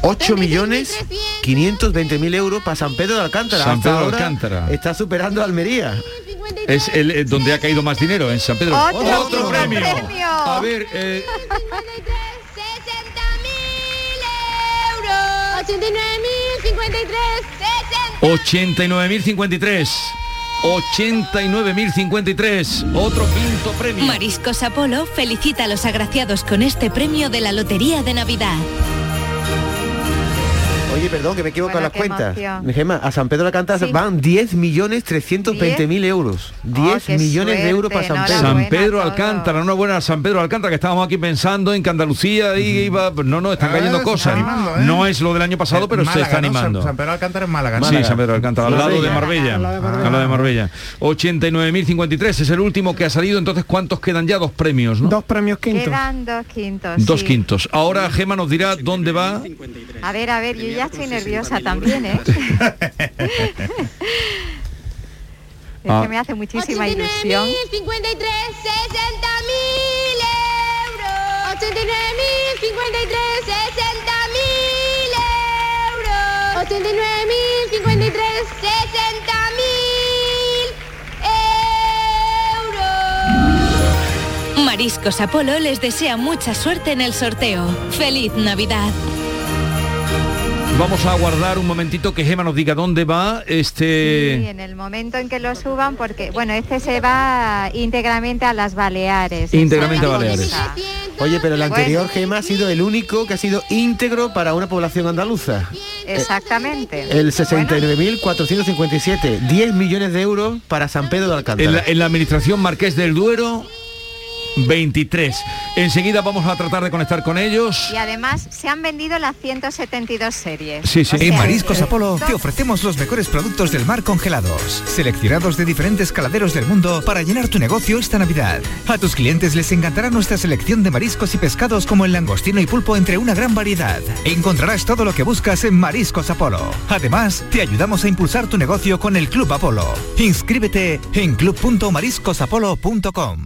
8 millones 520 mil euros para San Pedro de Alcántara. San Pedro de Alcántara. Está superando a Almería. Es el eh, donde ha caído más dinero, en San Pedro. Otro premio. premio. A ver, eh, 89.053. 89.053. 89.053. Otro quinto premio. Mariscos Apolo felicita a los agraciados con este premio de la Lotería de Navidad. Oye, perdón, que me equivoco en las cuentas. emoción. Gemma, a San Pedro de Alcántara Sí. van 10 millones 320 mil euros. 10 qué millones de euros para San Pedro. San Pedro Alcántara, una buena San Pedro Alcántara, que estábamos aquí pensando en que Andalucía ahí iba. No, no, están Ah, cayendo se cosas. está animando, ¿eh? No es lo del año pasado, pero se Málaga, está ¿no? animando. San, San Pedro Alcántara es Málaga. ¿no? Sí, San Pedro Alcántara, al lado de Marbella. Al lado de Marbella. Al lado de Marbella. 89.053 es el último que ha salido, entonces ¿cuántos quedan ya? Dos premios, ¿no? Dos premios quintos. Quedan dos quintos. Dos sí. quintos. Ahora Gema nos dirá dónde va. A ver, a ver, yo ya estoy nerviosa también, ¿eh? Es que me hace muchísima ilusión. 53, 60.000 euros. 89.053, 60.000 euros. 89.053, 60.000 euros. Mariscos Apolo les desea mucha suerte en el sorteo. ¡Feliz Navidad! Vamos a aguardar un momentito que Gema nos diga dónde va Sí, este. en el momento en que lo suban, porque, bueno, este se va íntegramente a las Baleares. Íntegramente a Baleares. Oye, pero el anterior Bueno. Gema ha sido el único que ha sido íntegro para una población andaluza. Exactamente. El 69.457, 10 millones de euros para San Pedro de Alcántara. En la, en la administración Marqués del Duero, 23. Enseguida vamos a tratar de conectar con ellos. Y además se han vendido las 172 series. Sí, sí. O En Mariscos que- Apolo te ofrecemos los mejores productos del mar congelados, seleccionados de diferentes caladeros del mundo para llenar tu negocio esta Navidad. A tus clientes les encantará nuestra selección de mariscos y pescados como el langostino y pulpo entre una gran variedad. Encontrarás todo lo que buscas en Mariscos Apolo. Además, te ayudamos a impulsar tu negocio con el Club Apolo. Inscríbete en club.mariscosapolo.com.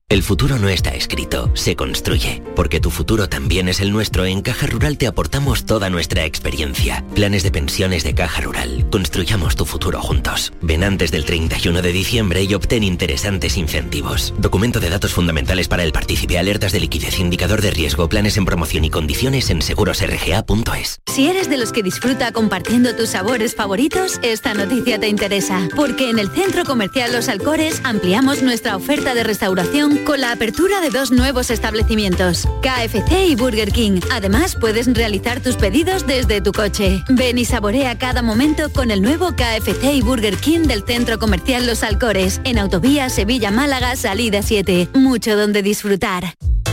El futuro no está escrito, se construye. Porque tu futuro también es el nuestro, en Caja Rural te aportamos toda nuestra experiencia. Planes de pensiones de Caja Rural. Construyamos tu futuro juntos. Ven antes del 31 de diciembre y obtén interesantes incentivos. Documento de datos fundamentales para el partícipe, alertas de liquidez, indicador de riesgo, planes en promoción y condiciones en segurosrga.es. Si eres de los que disfruta compartiendo tus sabores favoritos, esta noticia te interesa, porque en el Centro Comercial Los Alcores ampliamos nuestra oferta de restauración con la apertura de dos nuevos establecimientos, KFC y Burger King. Además, puedes realizar tus pedidos desde tu coche. Ven y saborea cada momento con el nuevo KFC y Burger King del Centro Comercial Los Alcores, en Autovía Sevilla-Málaga, salida 7. Mucho donde disfrutar.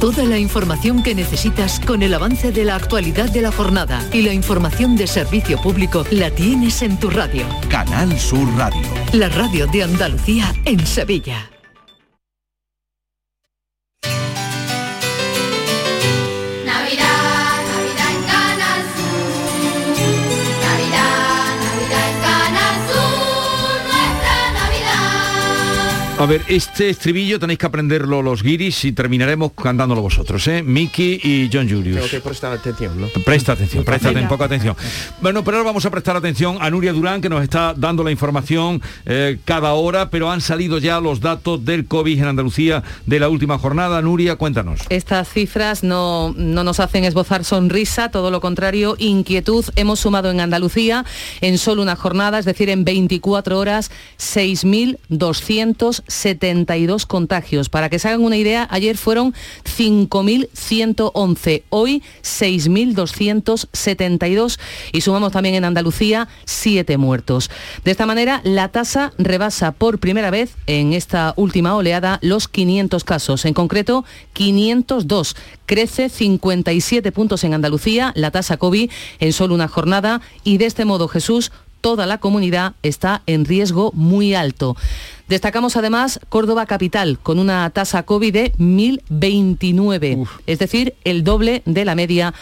Toda la información que necesitas con el avance de la actualidad de la jornada y la información de servicio público la tienes en tu radio. Canal Sur Radio. La radio de Andalucía en Sevilla. A ver, este estribillo tenéis que aprenderlo los guiris y terminaremos cantándolo vosotros, ¿eh? Mickey y John Julius. Tengo que prestar atención, ¿no? Presta atención, presta poca atención. Bueno, pero ahora vamos a prestar atención a Nuria Durán, que nos está dando la información eh, cada hora, pero han salido ya los datos del COVID en Andalucía de la última jornada. Nuria, cuéntanos. Estas cifras no, no nos hacen esbozar sonrisa, todo lo contrario, inquietud. Hemos sumado en Andalucía en solo una jornada, es decir, en 24 horas, 6.272 contagios. Para que se hagan una idea, ayer fueron 5.111, hoy 6.272 y sumamos también en Andalucía 7 muertos. De esta manera, la tasa rebasa por primera vez en esta última oleada los 500 casos, en concreto 502. Crece 57 puntos en Andalucía la tasa COVID en solo una jornada y de este modo Jesús toda la comunidad está en riesgo muy alto. Destacamos además Córdoba Capital, con una tasa COVID de 1029, es decir, el doble de la media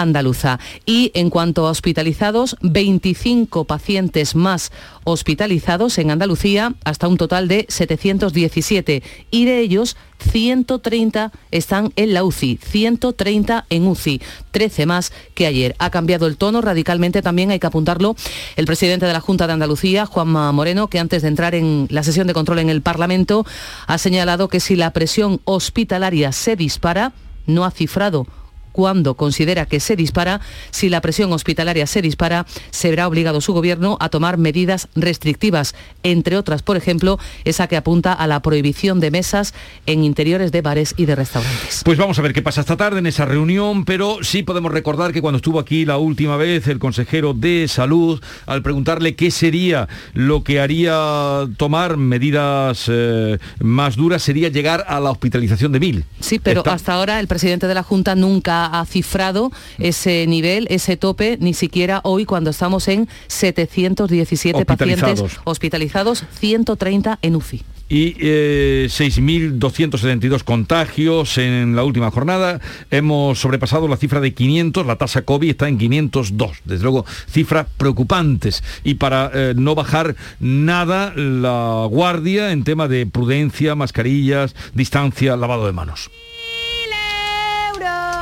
andaluza. Y en cuanto a hospitalizados, 25 pacientes más hospitalizados en Andalucía, hasta un total de 717. Y de ellos, 130 están en la UCI, 130 en UCI, 13 más que ayer. Ha cambiado el tono radicalmente, también hay que apuntarlo, el presidente de la Junta de Andalucía, Juanma Moreno, que antes de entrar en la sesión de control en el Parlamento, ha señalado que si la presión hospitalaria se dispara, no ha cifrado cuando considera que se dispara, si la presión hospitalaria se dispara, se verá obligado su gobierno a tomar medidas restrictivas, entre otras, por ejemplo, esa que apunta a la prohibición de mesas en interiores de bares y de restaurantes. Pues vamos a ver qué pasa esta tarde en esa reunión, pero sí podemos recordar que cuando estuvo aquí la última vez el consejero de salud, al preguntarle qué sería lo que haría tomar medidas eh, más duras, sería llegar a la hospitalización de mil. Sí, pero Está- hasta ahora el presidente de la Junta nunca ha cifrado ese nivel, ese tope, ni siquiera hoy cuando estamos en 717 pacientes Hospitalizados. hospitalizados, 130 en UCI. y eh, 6.272 contagios en la última jornada. Hemos sobrepasado la cifra de 500, la tasa COVID está en 502. Desde luego, cifras preocupantes. Y para eh, no bajar nada la guardia en tema de prudencia, mascarillas, distancia, lavado de manos.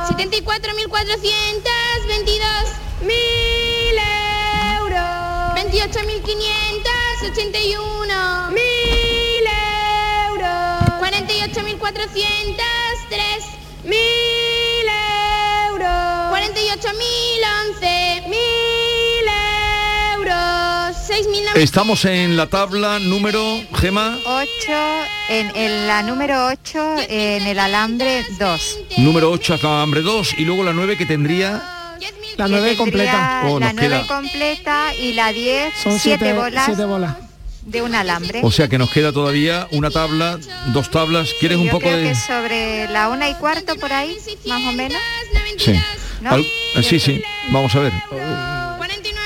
74.422 mil euros. 28.581 mil euros. 48.403 mil euros. 48.011 mil euros. 6.900 Estamos en la tabla número, Gema, 8, en, en la número 8, en el alambre 2. número 8, hambre 2, y luego la 9 que tendría... La Que 9 tendría completa. Oh, la nos 9 queda- completa y la 10, Son 7 siete bolas. siete bolas. de un alambre. O sea que nos queda todavía una tabla, dos tablas. ¿Quieres un Yo poco creo de...? que sobre la una y cuarto por ahí, más o menos. Sí. ¿No? Al- eh, sí, sí. Vamos a ver.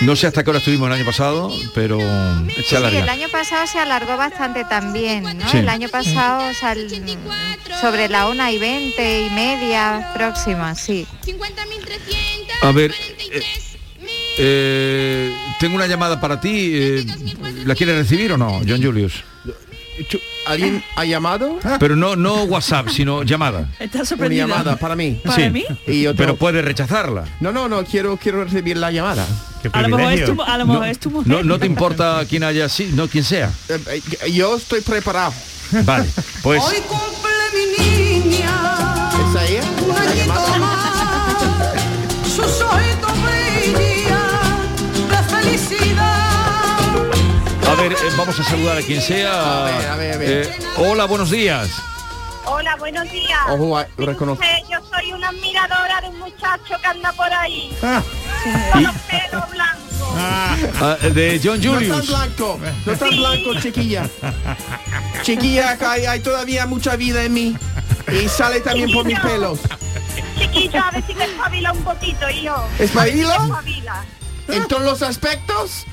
No sé hasta qué hora estuvimos el año pasado, pero se Sí, el año pasado se alargó bastante también, ¿no? Sí. El año pasado sobre la una y veinte y media próxima, sí. A ver, eh, eh, tengo una llamada para ti. eh, ¿La quieres recibir o no, John Julius? ¿Alguien ha llamado? Pero no, no WhatsApp, sino llamada. Está Una sorprendido. llamada para mí. sí. Y yo Pero puedes rechazarla. No, no, no, quiero, quiero recibir la llamada. A lo mejor es tu, a lo mejor es tu mujer. No, no te importa quién haya sí, no quién sea. Eh, eh, Yo estoy preparado. Vale, pues Hoy cumple mi niña. ¿Esa ella? Vamos a saludar a quien sea. A ver, a ver, a ver. Eh, hola, buenos días. Hola, buenos días. Ojo, ah, lo reconozco. Eh, yo soy una admiradora de un muchacho que anda por ahí. Ah. Con los pelos blancos. Ah, de John No Julius. tan blanco, no tan blanco, chiquilla. Chiquilla, hay, hay todavía mucha vida en mí. Y sale también por mis pelos. Chiquillo, a ver si me espabila un poquito, hijo. ¿Espabila? Espabila. ¿En todos los aspectos?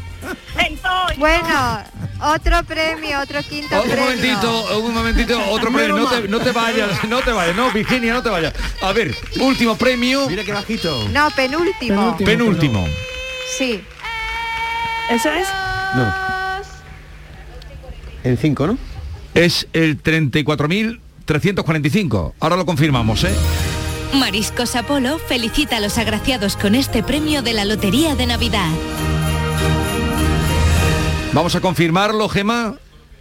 Entonces, Bueno, otro premio, otro quinto Un premio. momentito, un momentito, otro premio. No te, no te vayas, no te vayas, no, Virginia, no te vayas. A ver, último premio. Mira qué bajito. No, penúltimo. Penúltimo. Sí. ¿Eso es? No. En 5, ¿no? Es el 34.345. Ahora lo confirmamos, ¿eh? Mariscos Apolo felicita a los agraciados con este premio de la Lotería de Navidad. Vamos a confirmarlo, Gema.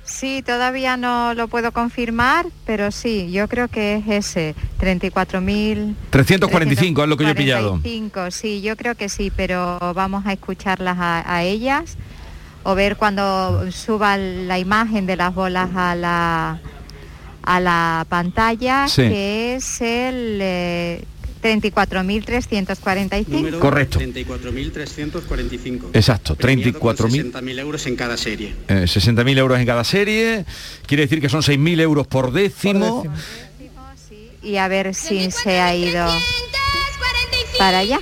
Sí, todavía no lo puedo confirmar, pero sí, yo creo que es ese, 34.000... 345 es lo que yo he pillado. 45, sí, yo creo que sí, pero vamos a escucharlas a, a ellas o ver cuando suba la imagen de las bolas a la a la pantalla, Sí. que es el eh, 34.345. Número Correcto. 34.345. Exacto, Premiado con 34.000. 60.000 euros en cada serie. Eh, 60.000 euros en cada serie. Quiere decir que son 6.000 euros por décimo. Y a ver si se ha ido para allá.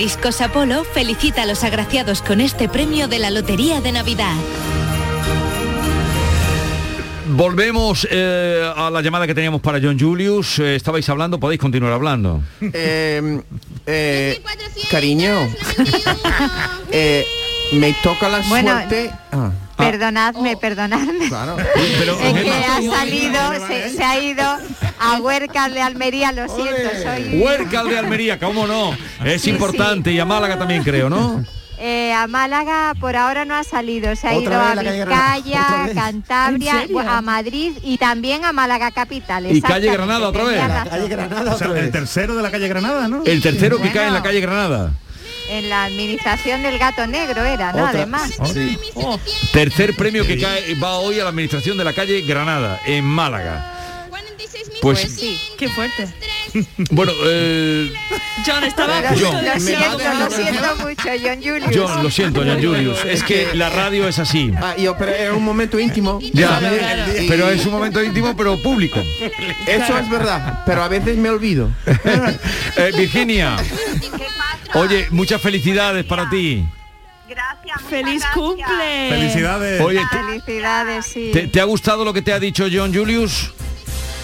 Mariscos Apolo felicita a los agraciados con este premio de la Lotería de Navidad. Volvemos eh, a la llamada que teníamos para John Julius. Eh, estabais hablando, podéis continuar hablando. Eh, eh, cariño, eh, me toca la Bueno, suerte. Ah. Perdonadme, perdonadme. Claro. Pero, Es que ha salido, se, se ha ido a Huercas de Almería, lo siento, soy... Huércal de Almería, ¿cómo no? Es importante y a Málaga también creo, ¿no? Eh, a Málaga por ahora no ha salido, se ha ido a Vizcaya. Cantabria, a Madrid y también a Málaga capital. Y calle Granada otra vez. Calle Granada O sea, otra el tercero de la calle Granada, ¿no? El tercero que Bueno. cae en la calle Granada. En la administración del gato negro era, ¿no? Otra. Además. Sí. Tercer premio que cae, va hoy a la administración de la calle Granada, en Málaga. Pues, Pues sí. Qué fuerte. bueno, eh, John estaba a Lo, siento, lo siento mucho, John Julius. John, lo siento, John Julius. Es que la radio es así. Ah, yo, pero es un momento íntimo. Ya, pero es un momento íntimo, pero público. Eso es verdad, pero a veces me olvido. Eh, Virginia, oye, muchas felicidades para ti. Gracias. ¡Feliz gracias. cumple! Felicidades. Oye, ¿te, Felicidades, sí. te- te ha gustado lo que te ha dicho John Julius?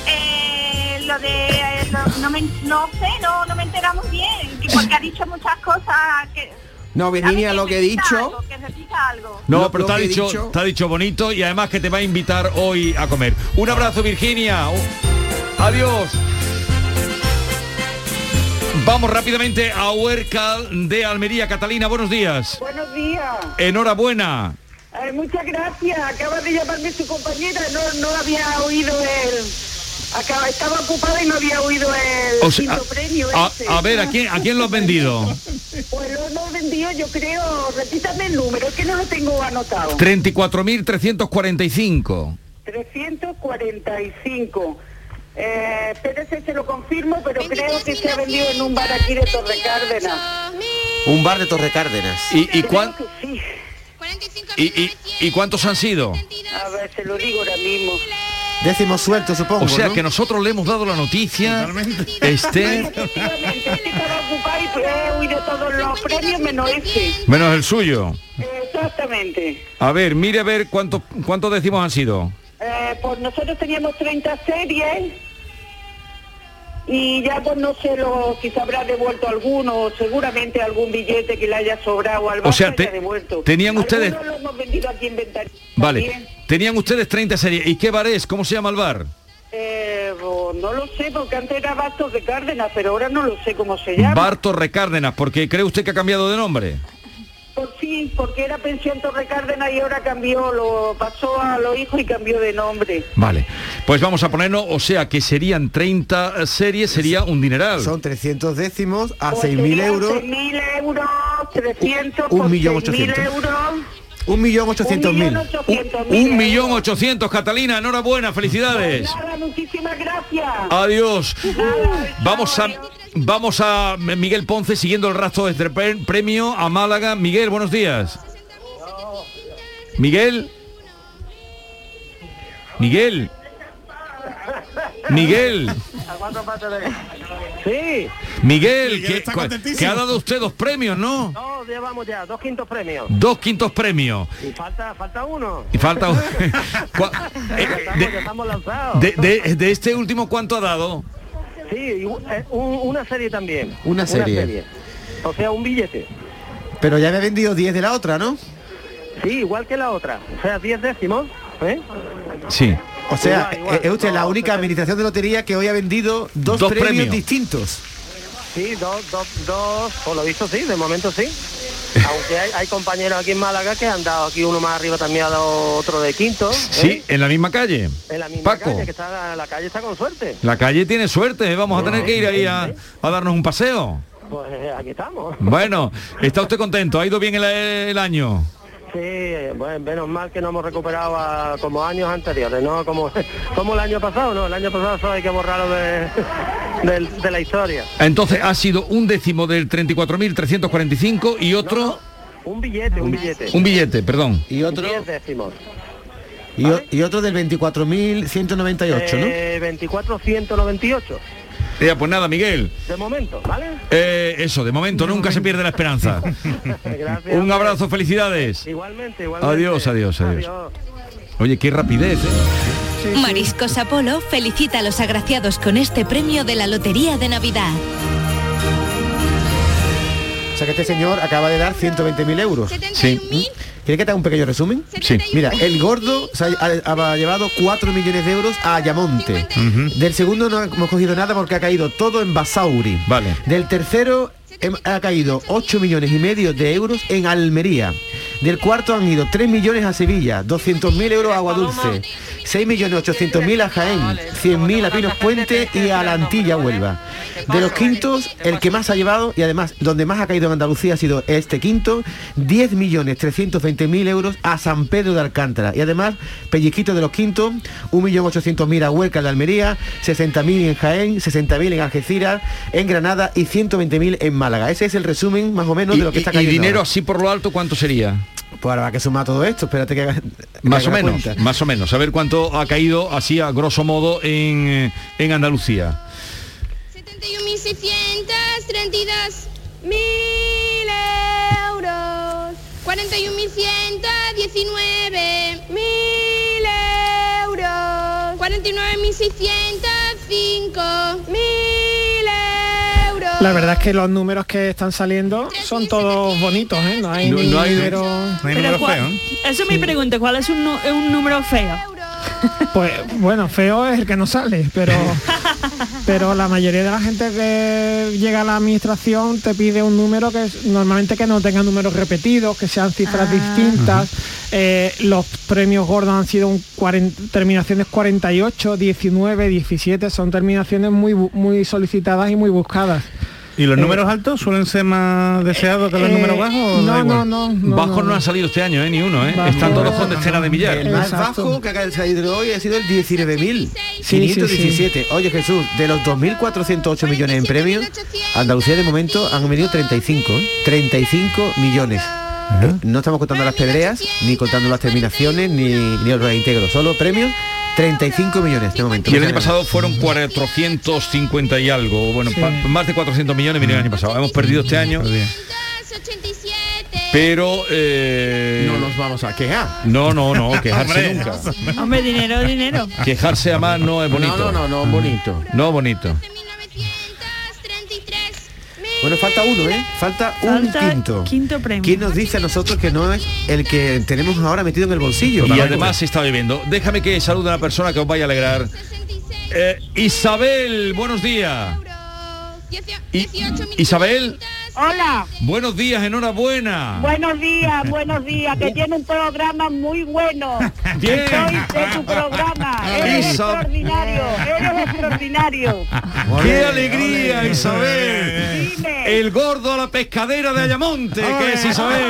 Eh, lo de eh, lo- no, me, no sé, no, no me enteramos bien, que porque ha dicho muchas cosas que No, Virginia, lo que he dicho, algo, que repita algo. No, Lo- pero te ha, dicho, dicho- te ha dicho bonito y además que te va a invitar hoy a comer. Un abrazo, Virginia. Adiós. Vamos rápidamente a Huercal de Almería. Catalina, buenos días. Buenos días. Enhorabuena. Eh, muchas gracias. Acaba de llamarme su compañera. No, no había oído el... Acaba, estaba ocupada y no había oído el O sea, quinto premio a, ese. a ver, ¿a quién, ¿a quién lo has vendido? Pues lo hemos vendido yo creo, repítame el número, es que no lo tengo anotado. 34.345. 345. Eh, espérese, se lo confirmo, pero creo que se ha vendido en un bar aquí de Torre Cárdenas. Un bar de Torre Cárdenas. ¿Y, y, cuán- Sí. y, y- y cuántos han sido? A ver, se lo digo ahora mismo. Décimo suelto, supongo. O sea ¿no? que nosotros le hemos dado la noticia. Este, Efectivamente, es que estaba ocupada y he oído todos los premios menos el suyo. Exactamente. A ver, mire a ver cuántos cuántos décimos han sido. Eh, pues nosotros teníamos 30 series y ya pues no sé lo, si se habrá devuelto alguno, seguramente algún billete que le haya sobrado al O sea, banco te- haya devuelto. tenían ustedes- Algunos lo hemos vendido aquí en Ventaria. Vale. Tenían ustedes 30 series. ¿Y qué bar es? ¿Cómo se llama el bar? Eh, pues, no lo sé, porque antes era Bastos de Cárdenas, pero ahora no lo sé cómo se llama. Bar Torre Cárdenas, porque cree usted que ha cambiado de nombre. Por sí, porque era Pensión Torre Cárdenas y ahora cambió, lo pasó a los hijos y cambió de nombre. Vale. Pues vamos a ponernos, o sea que serían 30 series, sería un dineral. Son 300 décimos a Pues 6.000 serían euros. 6.000 euros, 300 Un por millón 6.000 ochocientos. euros. Un millón ochocientos Un mil. millón ochocientos mil Un millón ochocientos, Catalina, enhorabuena, felicidades. Nada, muchísimas gracias. Adiós. Vamos a vamos a Miguel Ponce siguiendo el rastro de este pre- premio a Málaga. Miguel, buenos días. Miguel. Miguel. Miguel. Sí. Miguel, Miguel que, ha dado usted dos premios, ¿no? No, llevamos ya dos quintos premios. Dos quintos premios. Y falta, falta uno. Y falta un- Cua- Ya estamos, ya estamos lanzados. de, de- de este último, ¿cuánto ha dado? Sí, eh, un- una serie también. Una serie. O sea, un billete. Pero ya me ha vendido 10 de la otra, ¿no? Sí, igual que la otra. O sea, 10 décimos. ¿eh? Sí. O sea, Igual, igual. eh, es usted la única administración de lotería que hoy ha vendido dos, Dos premios, premios. distintos. Sí, dos, dos, dos, por lo visto sí, de momento sí. Aunque hay, hay compañeros aquí en Málaga que han dado aquí uno más arriba también ha dado otro de quinto. ¿eh? Sí, en la misma calle. En la misma Paco. calle, que está, la calle está con suerte. La calle tiene suerte, ¿eh? vamos a tener que ir ahí a, a darnos un paseo. Pues eh, aquí estamos. Bueno, ¿está usted contento? ¿Ha ido bien el, el año? Sí, bueno, menos mal que no hemos recuperado a- como años anteriores, no como, como el año pasado, no, el año pasado solo hay que borrarlo de, del- de la historia. Entonces ha sido un décimo del 34.345 y otro... Un billete, un billete. Un billete, perdón. Y otro, Diez décimos. y, y otro del 24.198, ¿no? Eh, 24,198. Ya, pues nada, Miguel. De momento, ¿vale? Eh, eso, de momento nunca se pierde la esperanza. Gracias. un abrazo, felicidades. Igualmente, igualmente. Adiós, adiós, adiós. Oye, qué rapidez, ¿eh? Mariscos Apolo felicita a los agraciados con este premio de la Lotería de Navidad. O sea que este señor acaba de dar 120.000 euros. Sí. ¿Quiere que te haga un pequeño resumen? Sí. Mira, el gordo se ha, ha- ha llevado 4 millones de euros a Ayamonte. Del segundo no hemos cogido nada porque ha caído todo en Basauri. Vale. Del tercero ha caído 8 millones y medio de euros en Almería. Del cuarto han ido 3 millones a Sevilla, 200.000 euros a Agua Dulce, 6 millones 800.000 a Jaén, 100.000 a Pinos Puente y a la Antilla Huelva. De los quintos, el que más ha llevado y además donde más ha caído en Andalucía ha sido este quinto, 10 millones 320.000 euros a San Pedro de Alcántara. Y además, pellizquito de los quintos, 1.800.000 a Huelca de Almería, 60.000 en Jaén, 60.000 en Algeciras, en Granada y 120.000 en Málaga. Ese es el resumen más o menos de lo que está y- y cayendo. dinero ahora. así por lo alto, ¿cuánto sería? Pues ahora va que sumar todo esto, espérate que haga- que Más o haga menos, cuenta. más o menos. A ver cuánto ha caído así a grosso modo en, en Andalucía. 71.632 mil euros. 41.119 mil euros. 49.605 mil. La verdad es que los números que están saliendo son todos bonitos, ¿eh? No hay No- hay- número... Pero cuál- Eso es mi pregunta, ¿cuál es un, número feo? Pues bueno, feo es el que no sale, pero pero la mayoría de la gente que llega a la administración te pide un número que es- normalmente que no tenga números repetidos, que sean cifras distintas. Eh, los premios gordos han sido un 40 terminaciones 48, 19, 17, son terminaciones muy bu- muy solicitadas y muy buscadas. ¿Y los Eh, números altos suelen ser más deseados que los eh, números bajos? no, no, no, no, Bajos no, no. han salido este año, ¿eh? Ni uno, ¿eh? Bajo- Están todos con decenas de millares. El más Exacto. bajo que acaba de salir de hoy ha sido el 19.517. Sí, sí, sí. Oye Jesús, de los 2.408 millones en premios, Andalucía de momento han venido 35, ¿eh? 35 millones. Eh, No estamos contando las pedreas, ni contando las terminaciones, ni, ni los reintegros, solo premios, 35 millones de momento. Y el año pasado fueron 450 y algo, bueno, más de 400 millones vinieron el año pasado. Hemos perdido este año, pero... eh, No nos vamos a quejar. no, no, no, quejarse nunca. Hombre, dinero, dinero. Quejarse a más no es bonito. No, no, no, no, bonito. No bonito. Bueno, falta uno, ¿eh? Falta, un Falta quinto. quinto premio. ¿Quién nos dice a nosotros que no es el que tenemos ahora metido en el bolsillo? Y además se está bebiendo. Déjame que salude a una persona que os vaya a alegrar. Eh, Isabel, buenos días. I- Isabel, Hola, buenos días, enhorabuena. buenos días, buenos días, que tiene un programa muy bueno. Bien. Soy de tu programa, eres extraordinario, eres extraordinario. ¡Qué alegría, Isabel! El gordo a la pescadera de Ayamonte, que es Isabel.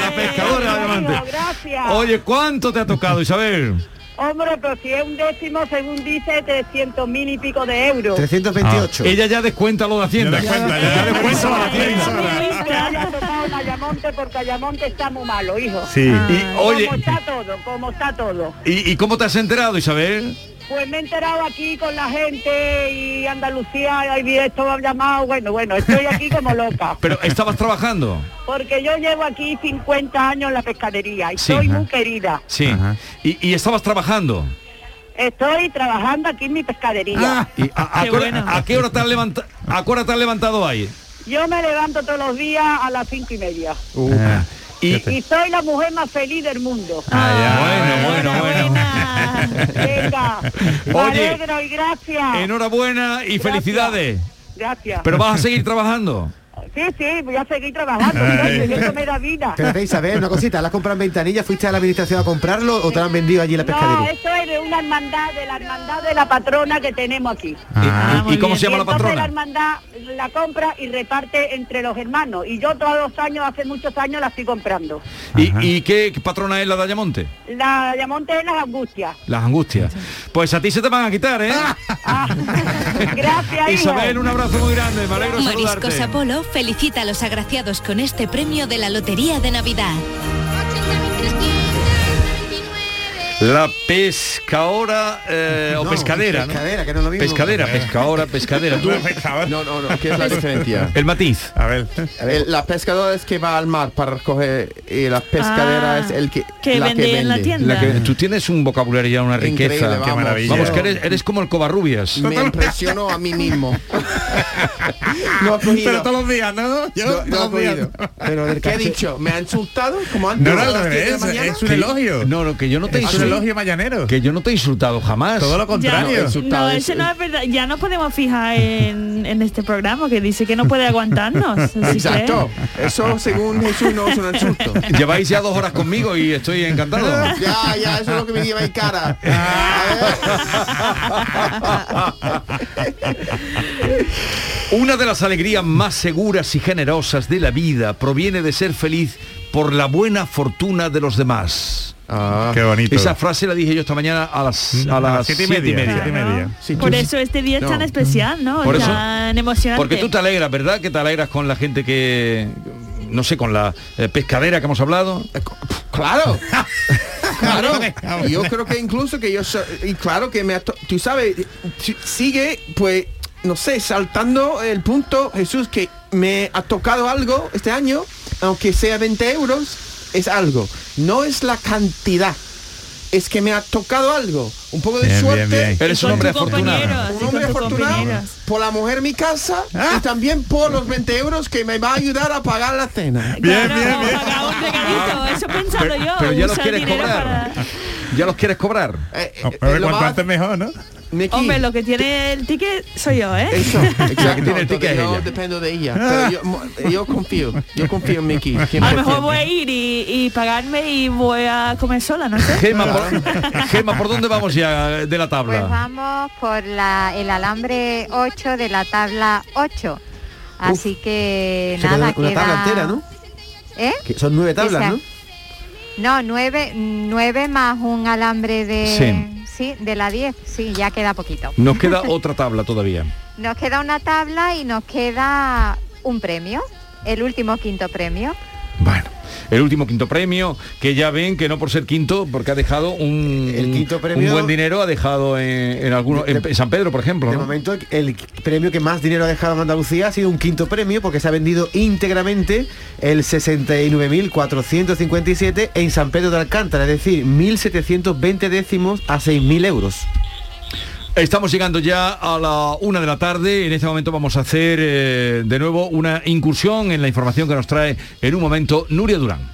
La pescadora de Ayamonte. Gracias. Oye, ¿cuánto te ha tocado, Isabel? Hombre, pero si es un décimo, según dice, 300 mil y pico de euros. 328. Ah, ella ya descuenta lo de Hacienda. Ya descuenta, ya descuenta lo de Hacienda. Ayamonte porque Ayamonte está muy malo, hijo. Sí. Y, oye, Como está todo, como está todo. ¿y, y cómo te has enterado, Isabel? Pues me he enterado aquí con la gente y Andalucía y esto ha llamado, bueno, bueno, estoy aquí como loca. Pero estabas trabajando. Porque yo llevo aquí 50 años en la pescadería y Sí. soy Ajá. muy querida. Sí. Y, y estabas trabajando. Estoy trabajando aquí en mi pescadería. ¿Y a, a qué hora, a qué hora te has levantado? ¿A qué hora te has levantado ahí? Yo me levanto todos los días a las cinco y media. Ah, y, Y soy la mujer más feliz del mundo. bueno, bueno, bueno. Venga, me Oye, alegro y gracias. Enhorabuena y felicidades. Gracias. Pero vas a seguir trabajando. Sí, sí, voy a seguir trabajando, eso me da vida. Espérate, Isabel, una cosita, ¿la has comprado en ventanilla? ¿Fuiste a la administración a comprarlo o te lo han vendido allí en la No, pescadería? esto es de una hermandad, de la hermandad de la patrona que tenemos aquí. Ah, ¿Y, y cómo se llama la entonces patrona? la hermandad la compra y reparte entre los hermanos. Y yo todos los años, hace muchos años, la estoy comprando. ¿Y, y qué patrona es la de Ayamonte? La Ayamonte es las angustias. Las angustias. Pues a ti se te van a quitar, ¿eh? Gracias, hijo. Isabel, un abrazo muy grande. Me alegro de Mariscos saludarte. Apolo felicita a los agraciados con este premio de la Lotería de Navidad. La pescadora eh, o pescadera, ¿no? pescadera, que no es lo mismo. Pescadera, pescadora, pescadera. Tú- No, no, no, ¿qué es la diferencia? El matiz. A ver. El- la pescadora es que va al mar para recoger y la pescadera Ah, es el que, que la vende en la tienda. La que- tú tienes un vocabulario ya, una Increíble, riqueza. vamos. Qué maravilla. Vamos, que eres, eres como el Covarrubias. Me impresiono a mí mismo. no ha cogido. Pero todos los días, ¿no? Yo No, no todos ha los días. cogido. Pero del ¿Qué he dicho? ¿Me ha insultado? Como antes No, no, a es un Que- elogio. No, no, que yo no te un insultado. Elogio mañanero. Que yo no te he insultado jamás. Todo lo Ya, contrario. no, eso no es verdad. Ya nos podemos fijar en, en este programa que dice que no puede aguantarnos. que- Exacto. Eso según Jesús no es un insulto. Lleváis ya dos horas conmigo y estoy encantado. Ya, ya, eso es lo que me lleva en cara. Una de las alegrías más seguras y generosas de la vida proviene de ser feliz por la buena fortuna de los demás. Qué bonito. Esa frase la dije yo esta mañana a las, a A las las siete y siete y media, siete y media. Por eso este día es tan especial, ¿no? Por eso- tan emocionante. Porque tú te alegras, ¿verdad? Que te alegras con la gente que, no sé, con la eh, pescadera que hemos hablado. Claro. Claro. Y yo creo que incluso que yo soy, y claro que me tú sabes, si- sigue pues no sé, saltando el punto, Jesús, que me ha tocado algo este año, aunque sea 20 euros, es algo. No es la cantidad. Es que me ha tocado algo, un poco de Bien, bien, suerte. bien. Eres un hombre afortunado. Un hombre afortunado por la mujer en mi casa y también por los 20 euros que me va a ayudar a pagar la cena. Bien, Claro, bien, bien. pagar un regalito, eso pensando Pero, yo. pero ya los quieres cobrar. para- Ya los quieres cobrar. Eh, eh, eh, pero lo cuanto va- antes mejor, ¿no? Miki, Hombre, lo que tiene el ticket soy yo, ¿eh? Eso, exacto. tiene el ticket yo ella. dependo de ella. Pero yo, confío, yo confío en Miki. A lo mejor voy a ir y, y pagarme y voy a comer sola, no sé. Gema, por, Gema, ¿por dónde vamos ya de la Pues tabla? vamos por la, el alambre 8 de la tabla 8. Así que que nada, una queda... tabla entera, ¿no? ¿Eh? Que son nueve tablas, ¿no? No, nueve, nueve más un alambre de... Sí, de la 10, sí, ya queda poquito. Nos queda otra tabla todavía. Nos queda una tabla y nos queda un premio, el último quinto premio. El último quinto premio, que ya ven que no por ser quinto, porque ha dejado un, quinto premio- un buen dinero, ha dejado en, en algunos, en, en San Pedro, por ejemplo. De ¿no? momento el premio que más dinero ha dejado en Andalucía ha sido un quinto premio porque se ha vendido íntegramente el 69.457 en San Pedro de Alcántara, es decir, 1.720 décimos a 6.000 euros. Estamos llegando ya a la una de la tarde. En este momento vamos a hacer eh, de nuevo una incursión en la información que nos trae en un momento Nuria Durán.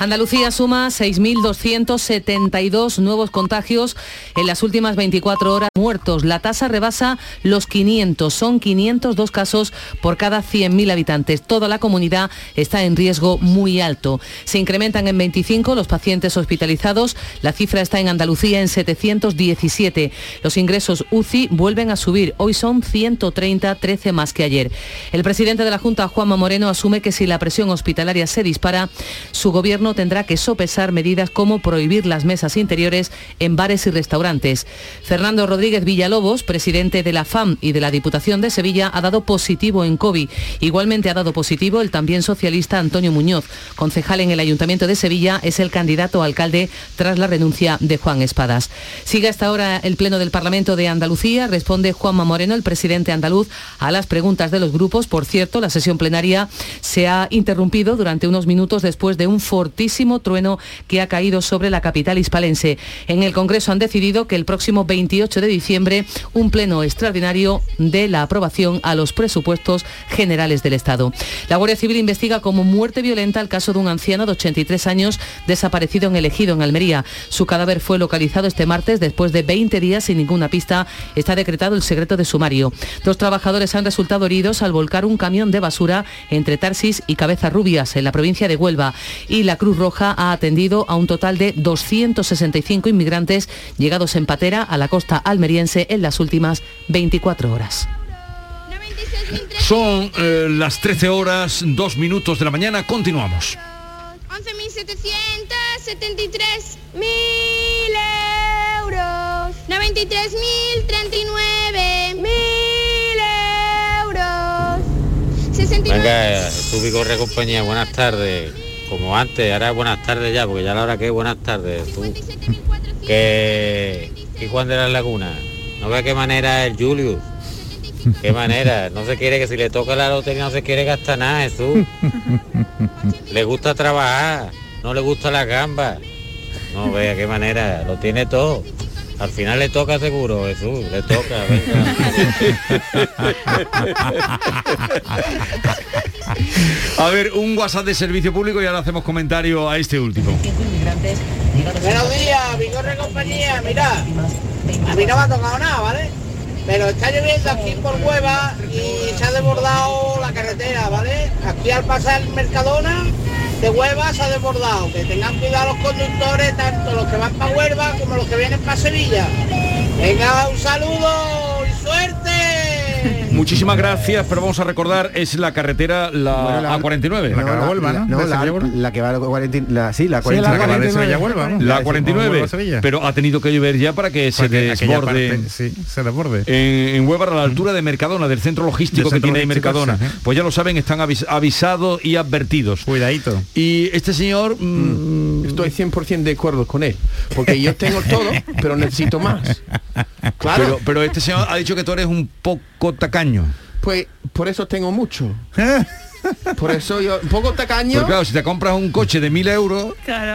Andalucía suma 6.272 nuevos contagios en las últimas 24 horas muertos. La tasa rebasa los 500. Son 502 casos por cada 100.000 habitantes. Toda la comunidad está en riesgo muy alto. Se incrementan en 25 los pacientes hospitalizados. La cifra está en Andalucía en 717. Los ingresos UCI vuelven a subir. Hoy son 130, 13 más que ayer. El presidente de la Junta, Juanma Moreno, asume que si la presión hospitalaria se dispara, su gobierno tendrá que sopesar medidas como prohibir las mesas interiores en bares y restaurantes. Fernando Rodríguez Villalobos, presidente de la FAM y de la Diputación de Sevilla, ha dado positivo en COVID. Igualmente ha dado positivo el también socialista Antonio Muñoz. Concejal en el Ayuntamiento de Sevilla, es el candidato a alcalde tras la renuncia de Juan Espadas. Sigue hasta ahora el Pleno del Parlamento de Andalucía. Responde Juanma Moreno, el presidente andaluz, a las preguntas de los grupos. Por cierto, la sesión plenaria se ha interrumpido durante unos minutos después de un fortísimo trueno que ha caído sobre la capital hispalense. En el Congreso han decidido que el próximo 28 de diciembre un pleno extraordinario de la aprobación a los presupuestos generales del Estado. La Guardia Civil investiga como muerte violenta el caso de un anciano de 83 años desaparecido en el Ejido, en Almería. Su cadáver fue localizado este martes después de 20 días sin ninguna pista. Está decretado el secreto de sumario. Dos trabajadores han resultado heridos al volcar un camión de basura entre Tarsis y Cabeza Rubias, en la provincia de Huelva. Y la Cruz Roja ha atendido a un total de 265 inmigrantes llegados en patera a la costa almeriense en las últimas 24 horas. Son eh, las 13 horas, 2 minutos de la mañana. Continuamos. 11.773 mil euros. 93.039 mil euros. 69. Venga, tu Vigorre compañía, buenas tardes. Como antes, ahora buenas tardes ya, porque ya la hora que es buenas tardes. Tú. Que, que Juan de la Laguna. No ve qué manera es el Julius. Qué manera. No se quiere que si le toca la lotería no se quiere gastar nada, Jesús. Le gusta trabajar, no le gusta la gamba. No vea qué manera, lo tiene todo. Al final le toca seguro, Jesús, le toca, A ver, un WhatsApp de servicio público y ahora hacemos comentario a este último. Buenos días, Vigorre compañía. Mira, a mí no me ha tocado nada, ¿vale? Pero está lloviendo aquí por Hueva y se ha desbordado la carretera, ¿vale? Aquí al pasar Mercadona de Hueva se ha desbordado. Que tengan cuidado los conductores, tanto los que van para Huelva como los que vienen para Sevilla. Venga, un saludo y suerte. Muchísimas gracias, pero vamos a recordar, es la carretera, la, Bueno, la- A49. No, la, no, la, la que va a la 40, la, sí, la 49. la que va de Sevilla a Huelva, ¿no? La de 49, Huelva a Sevilla. pero ha tenido que llover ya para que se desborde. sí, se desborde. En, en Huelva, a la altura de Mercadona, del centro logístico Del que centro tiene Mercadona. sí, ¿eh? Pues ya lo saben, están avis- avisados y advertidos. Cuidadito. Y este señor... mm, Estoy 100% de acuerdo con él, porque yo tengo todo, pero necesito más. Claro. Pero, pero este señor ha dicho que tú eres un poco tacaño. Pues por eso tengo mucho. Por eso yo, un poco tacaño. Pero claro, si te compras un coche de mil euros...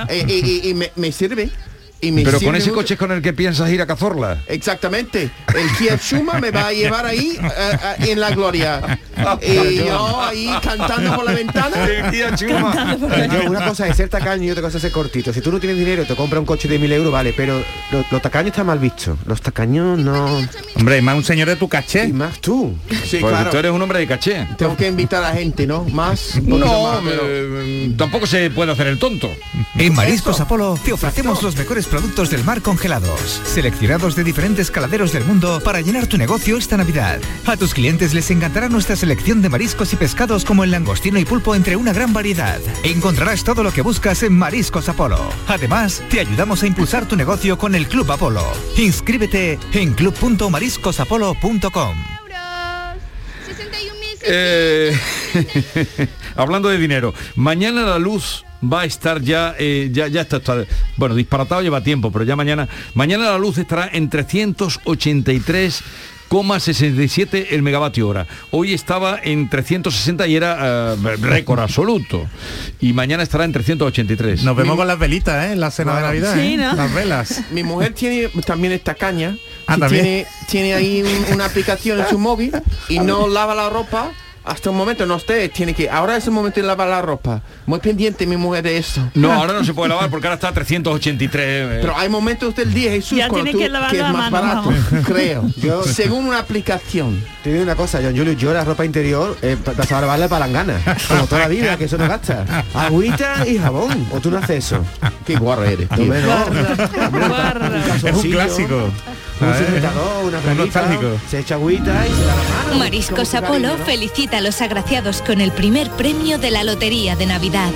eh, y, y- y me, me sirve. Y me Pero con ese mucho. coche es con el que piensas ir a Cazorla. Exactamente. El Kia Shuma me va a llevar ahí eh, eh, en la gloria. Y yo ahí cantando por la ventana. Yo, una cosa es ser tacaño y otra cosa es ser cortito. Si tú no tienes dinero y te compras un coche de mil euros, vale, pero lo- los tacaños está mal visto. Los tacaños no. Hombre, más un señor de tu caché. Y más tú. Sí, Porque claro. tú eres un hombre de caché. Tengo que invitar a gente, ¿no? Más. No, más, pero- eh, tampoco se puede hacer el tonto. En Mariscos Apolo te ofrecemos los mejores productos del mar congelados, seleccionados de diferentes caladeros del mundo para llenar tu negocio esta Navidad. A tus clientes les encantará nuestra selección de mariscos y pescados como el langostino y pulpo entre una gran variedad. Encontrarás todo lo que buscas en Mariscos Apolo. Además, te ayudamos a impulsar tu negocio con el Club Apolo. Inscríbete en club.mariscosapolo.com. Eh, hablando de dinero, mañana la luz va a estar ya, eh, ya, ya está, está- bueno, disparatado lleva tiempo, pero ya mañana, mañana la luz estará en 383,67 el megavatio hora. Hoy estaba en 360 y era eh, récord absoluto. Y mañana estará en 383. Nos vemos con las velitas, ¿eh? En la cena de. Navidad, Sí, ¿eh? ¿no? Las velas. Mi mujer tiene también esta caña. Ah, tiene, tiene ahí un- una aplicación en su móvil y no lava la ropa hasta un momento. No usted tiene que. Ahora es el momento de lavar la ropa. Muy pendiente mi mujer de esto. No, ahora no se puede lavar porque ahora está a 383. eh. Pero hay momentos del día, Jesús, Ya cuando tiene tú, que lavar que es la más mano, barato, creo. Yo- Según una aplicación. Te digo una cosa, John Julio, yo la ropa interior eh, pa- para lavarla para palangana, como toda la vida, que eso no gasta. Agüita y jabón, o tú no haces eso. Qué guarro eres, No, no. Es un clásico. Un ¿sabes? sujetador, una se echa agüita y se da la mano. Mariscos Apolo cariño, ¿no? felicita a los agraciados con el primer premio de la Lotería de Navidad.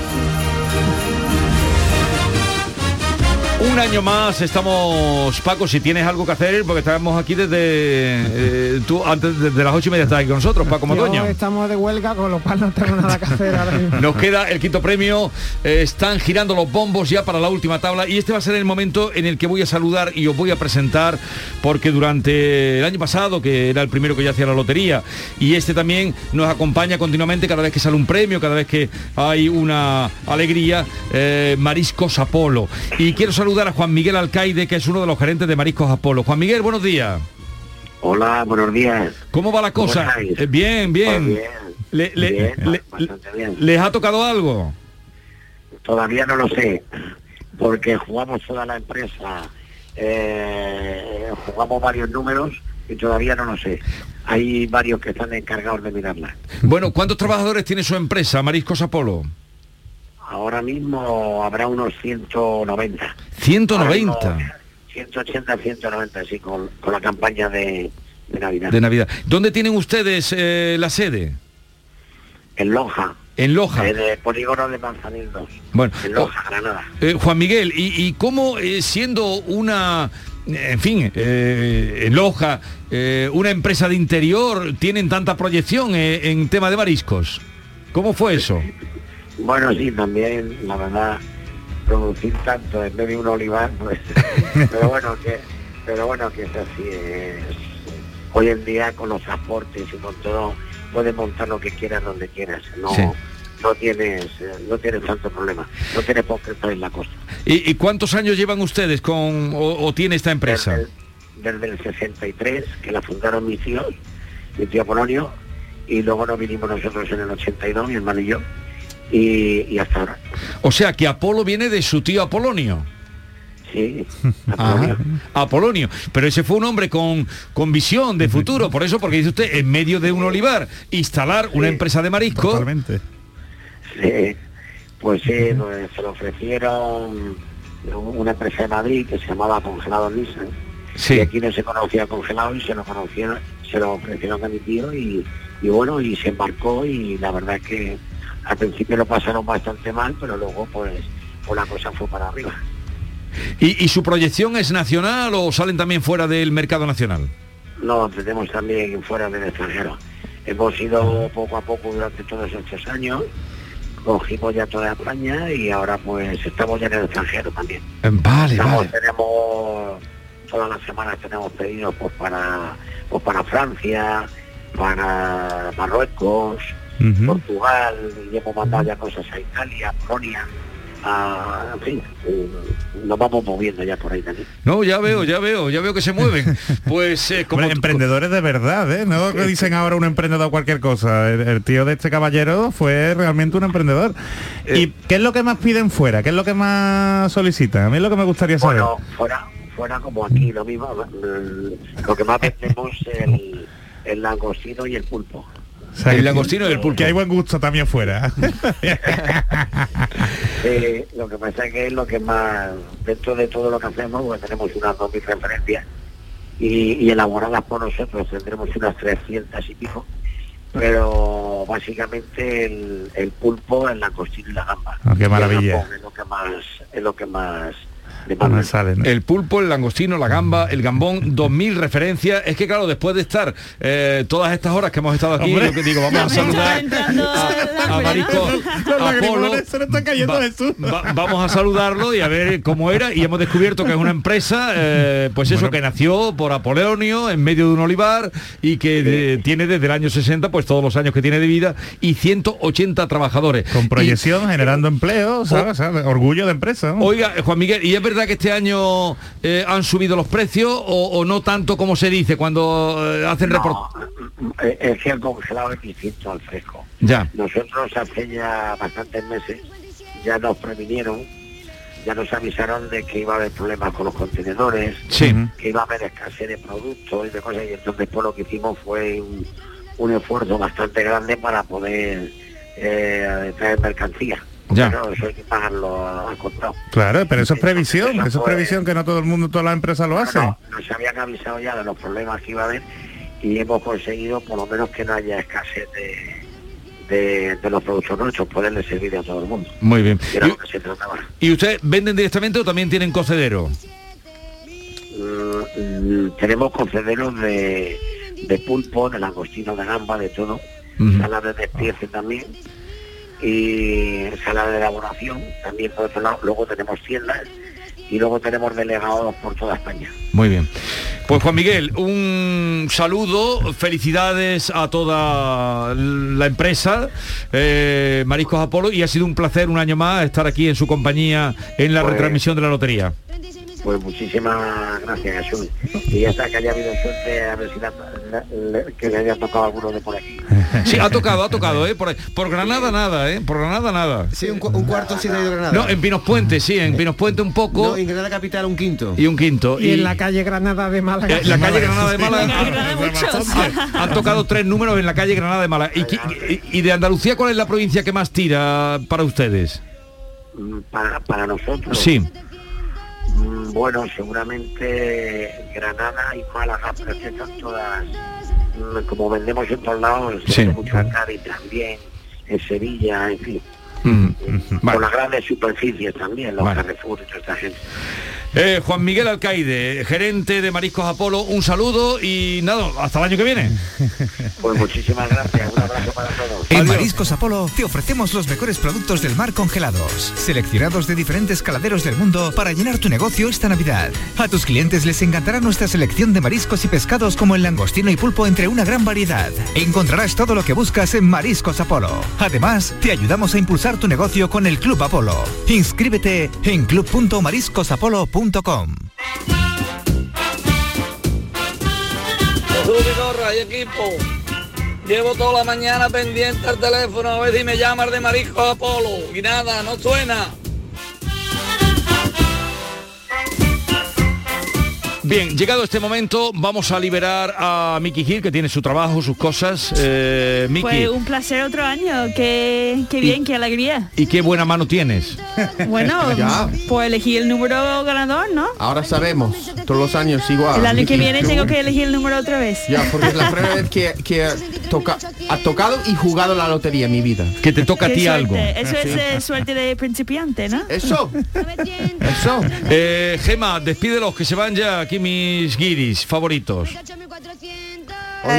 Un año más estamos, Paco, si tienes algo que hacer, porque estábamos aquí desde eh, tú antes desde las ocho y media estás aquí con nosotros, Paco Madueño. estamos de huelga, con lo cual no tengo nada que hacer ahora mismo. Nos queda el quinto premio, eh, están girando los bombos ya para la última tabla y este va a ser el momento en el que voy a saludar y os voy a presentar porque durante el año pasado, que era el primero que yo hacía la lotería, y este también nos acompaña continuamente cada vez que sale un premio, cada vez que hay una alegría, eh, Mariscos Apolo. Y quiero saludar a Juan Miguel Alcaide, que es uno de los gerentes de Mariscos Apolo. Juan Miguel, buenos días. Hola, buenos días. ¿Cómo va la ¿Cómo cosa? estáis? Eh, bien, bien. Pues bien, Le- le- bien, le- bien. ¿Les ha tocado algo? Todavía no lo sé, porque jugamos toda la empresa, eh, jugamos varios números y todavía no lo sé. Hay varios que están encargados de mirarla. Bueno, ¿cuántos trabajadores tiene su empresa, Mariscos Apolo? Ahora mismo habrá unos 190. 190 180, 190, sí, con, con la campaña de, de Navidad. de Navidad. ¿Dónde tienen ustedes eh, la sede? En Loja, En Loja. en el polígono de Manzanil 2. Bueno, En Loja, Granada. Eh, Juan Miguel, ¿y, y cómo eh, siendo una, en fin, en Loja, una empresa de interior, tienen tanta proyección en tema de mariscos? ¿Cómo fue eso? Bueno, sí, también, la verdad, producir tanto en vez de un olivar, pues, pero bueno, que, pero bueno, que es así. es- hoy en día con los transportes y con todo, puedes montar lo que quieras donde quieras. No, Sí. no tienes, eh, no tienes tanto problema. No tienes por qué estar en la costa. ¿Y, y cuántos años llevan ustedes con o, o tiene esta empresa? Desde el 63, que la fundaron mis tíos, mi tío Polonio, y luego nos vinimos nosotros en el 82, mi hermano y yo, y, y hasta ahora. O sea que Apolo viene de su tío Apolonio. Sí, Ajá. Apolonio. Pero ese fue un hombre con, con visión de futuro. Por eso, porque dice usted, en medio de un olivar, instalar una empresa de marisco. Totalmente. Sí, pues sí, pues, se lo ofrecieron una empresa de Madrid que se llamaba Congelado Nissan. Sí. Y aquí no se conocía congelado y se lo conocieron, se lo ofrecieron a mi tío y, y bueno, y se embarcó y la verdad es que al principio lo pasaron bastante mal, pero luego pues, pues la cosa fue para arriba. ¿Y, y su proyección es nacional o salen también fuera del mercado nacional? No, tenemos también fuera del extranjero. Hemos ido poco a poco durante todos estos años, cogimos ya toda España y ahora pues estamos ya en el extranjero también. Vale, Estamos- vale. Tenemos, todas las semanas tenemos pedidos pues para, pues para Francia, para Marruecos, Portugal, y hemos mandado ya cosas a Italia, Polonia, a, en fin, eh, nos vamos moviendo ya por ahí también. No, ya veo, ya veo, ya veo que se mueven. Pues eh, como Hombre, emprendedores de verdad, ¿eh? No que dicen ahora un emprendedor cualquier cosa. El, el tío de este caballero fue realmente un emprendedor. ¿Y qué es lo que más piden fuera? ¿Qué es lo que más solicitan? A mí es lo que me gustaría saber. Bueno, fuera, fuera como aquí, lo mismo, lo que más vendemos es el, el langostino y el pulpo. O sea, el langostino y el pulpo. Que hay buen gusto también fuera. Eh, lo que pasa es que es lo que más, dentro de todo lo que hacemos, pues tenemos unas 2.000 referencias y, y elaboradas por nosotros tendremos unas 300 y pico, pero básicamente el, el pulpo, el langostino y la gamba. Ah, qué maravilla. Es lo que más, es lo que más No más me sale, ¿no? El pulpo, el langostino, la gamba, el gambón, 2000 referencias. Es que claro, después de estar eh, todas estas horas que hemos estado aquí, yo que digo, vamos a saludar a, a Marisco Va- va- vamos a saludarlo y a ver cómo era y hemos descubierto que es una empresa eh, pues eso que nació por Apoleonio en medio de un olivar y que de- tiene desde el año 60 pues todos los años que tiene de vida y 180 trabajadores Con proyección, generando empleo, ¿sabes? O sea, orgullo de empresa. ¿no? Oiga, eh, Juan Miguel, ¿y es verdad que este año eh, han subido los precios o, o no tanto como se dice cuando eh, hacen reportajes? Eh, Es que el congelado es distinto al fresco. Ya. Nosotros hace ya bastantes meses ya nos previnieron, ya nos avisaron de que iba a haber problemas con los contenedores, Sí. que iba a haber escasez de productos y de cosas, y entonces pues lo que hicimos fue un, un esfuerzo bastante grande para poder eh, traer mercancía. Ya. Claro, eso hay que pagarlo al contado. Claro, pero eso es previsión, Eso eso es previsión que no todo el mundo, todas las empresas lo hacen. No, nos habían avisado ya de los problemas que iba a haber y hemos conseguido por lo menos que no haya escasez de, de, de los productos nuestros, poderle servir a todo el mundo. Muy bien. ¿Y, y usted venden directamente o también tienen cocedero? Mm, mm, tenemos concederos de, de pulpo, de langostino, de gamba, de todo. Ujú. Sala de despiece también. Y sala de elaboración también por otro lado. Luego tenemos tiendas y luego tenemos delegados por toda España. Muy bien. Pues Juan Miguel, un saludo, felicidades a toda la empresa, eh, Mariscos Apolo, y ha sido un placer un año más estar aquí en su compañía en la Pues- retransmisión de la lotería. Pues muchísimas gracias, Jesús. Y ya está que haya habido suerte, a ver si la- que le haya tocado alguno de por aquí. Sí, ha tocado, ha tocado, ¿eh? Por, por Granada nada, ¿eh? Por Granada nada. Sí, un, cu- un cuarto sí de Granada. No, en Pinos Puente, sí, en Pinos Puente un poco No, en Granada Capital un quinto. y un quinto. Y en la calle Granada de Málaga. Eh, la calle Granada de Málaga Granada muchos. han, han tocado tres números en la calle Granada de Málaga. ¿Y, y- y de Andalucía cuál es la provincia que más tira para ustedes? Mm, Para, para nosotros, Sí. Mm, bueno, seguramente Granada y Málaga, son todas, mm, como vendemos en todos lados, Sí. mucho en Cádiz también, en Sevilla, en fin, Mm. con Vale. las grandes superficies también, los Vale. Carrefour y toda esta gente. Eh, Juan Miguel Alcaide, gerente de Mariscos Apolo, un saludo y nada, hasta el año que viene. Pues muchísimas gracias, un abrazo para todos. En Adiós. Mariscos Apolo te ofrecemos los mejores productos del mar congelados, seleccionados de diferentes caladeros del mundo para llenar tu negocio esta Navidad. A tus clientes les encantará nuestra selección de mariscos y pescados como el langostino y pulpo entre una gran variedad. Encontrarás todo lo que buscas en Mariscos Apolo. Además, te ayudamos a impulsar tu negocio con el Club Apolo. Inscríbete en club.mariscosapolo.com. Equipo. Llevo toda la mañana pendiente al teléfono a ver si me llama de Marisco Apolo. Y nada, no suena. Bien, llegado este momento, vamos a liberar a Miki Gil, que tiene su trabajo, sus cosas. Eh, Miki, Fue un placer otro año. Qué, qué bien, qué alegría. ¿y qué buena mano tienes? Bueno, Ya. pues elegí el número ganador, ¿no? Ahora sabemos, todos los años igual. el año que viene tengo que elegir el número otra vez. Ya, porque es la primera vez que, que toca, ha tocado y jugado la lotería en mi vida. Que te toca a ti suerte. algo. Eso es eh, suerte de principiante, ¿no? Eso, eso. Eh, Gema, despídelos, que se van ya aquí mis guiris favoritos.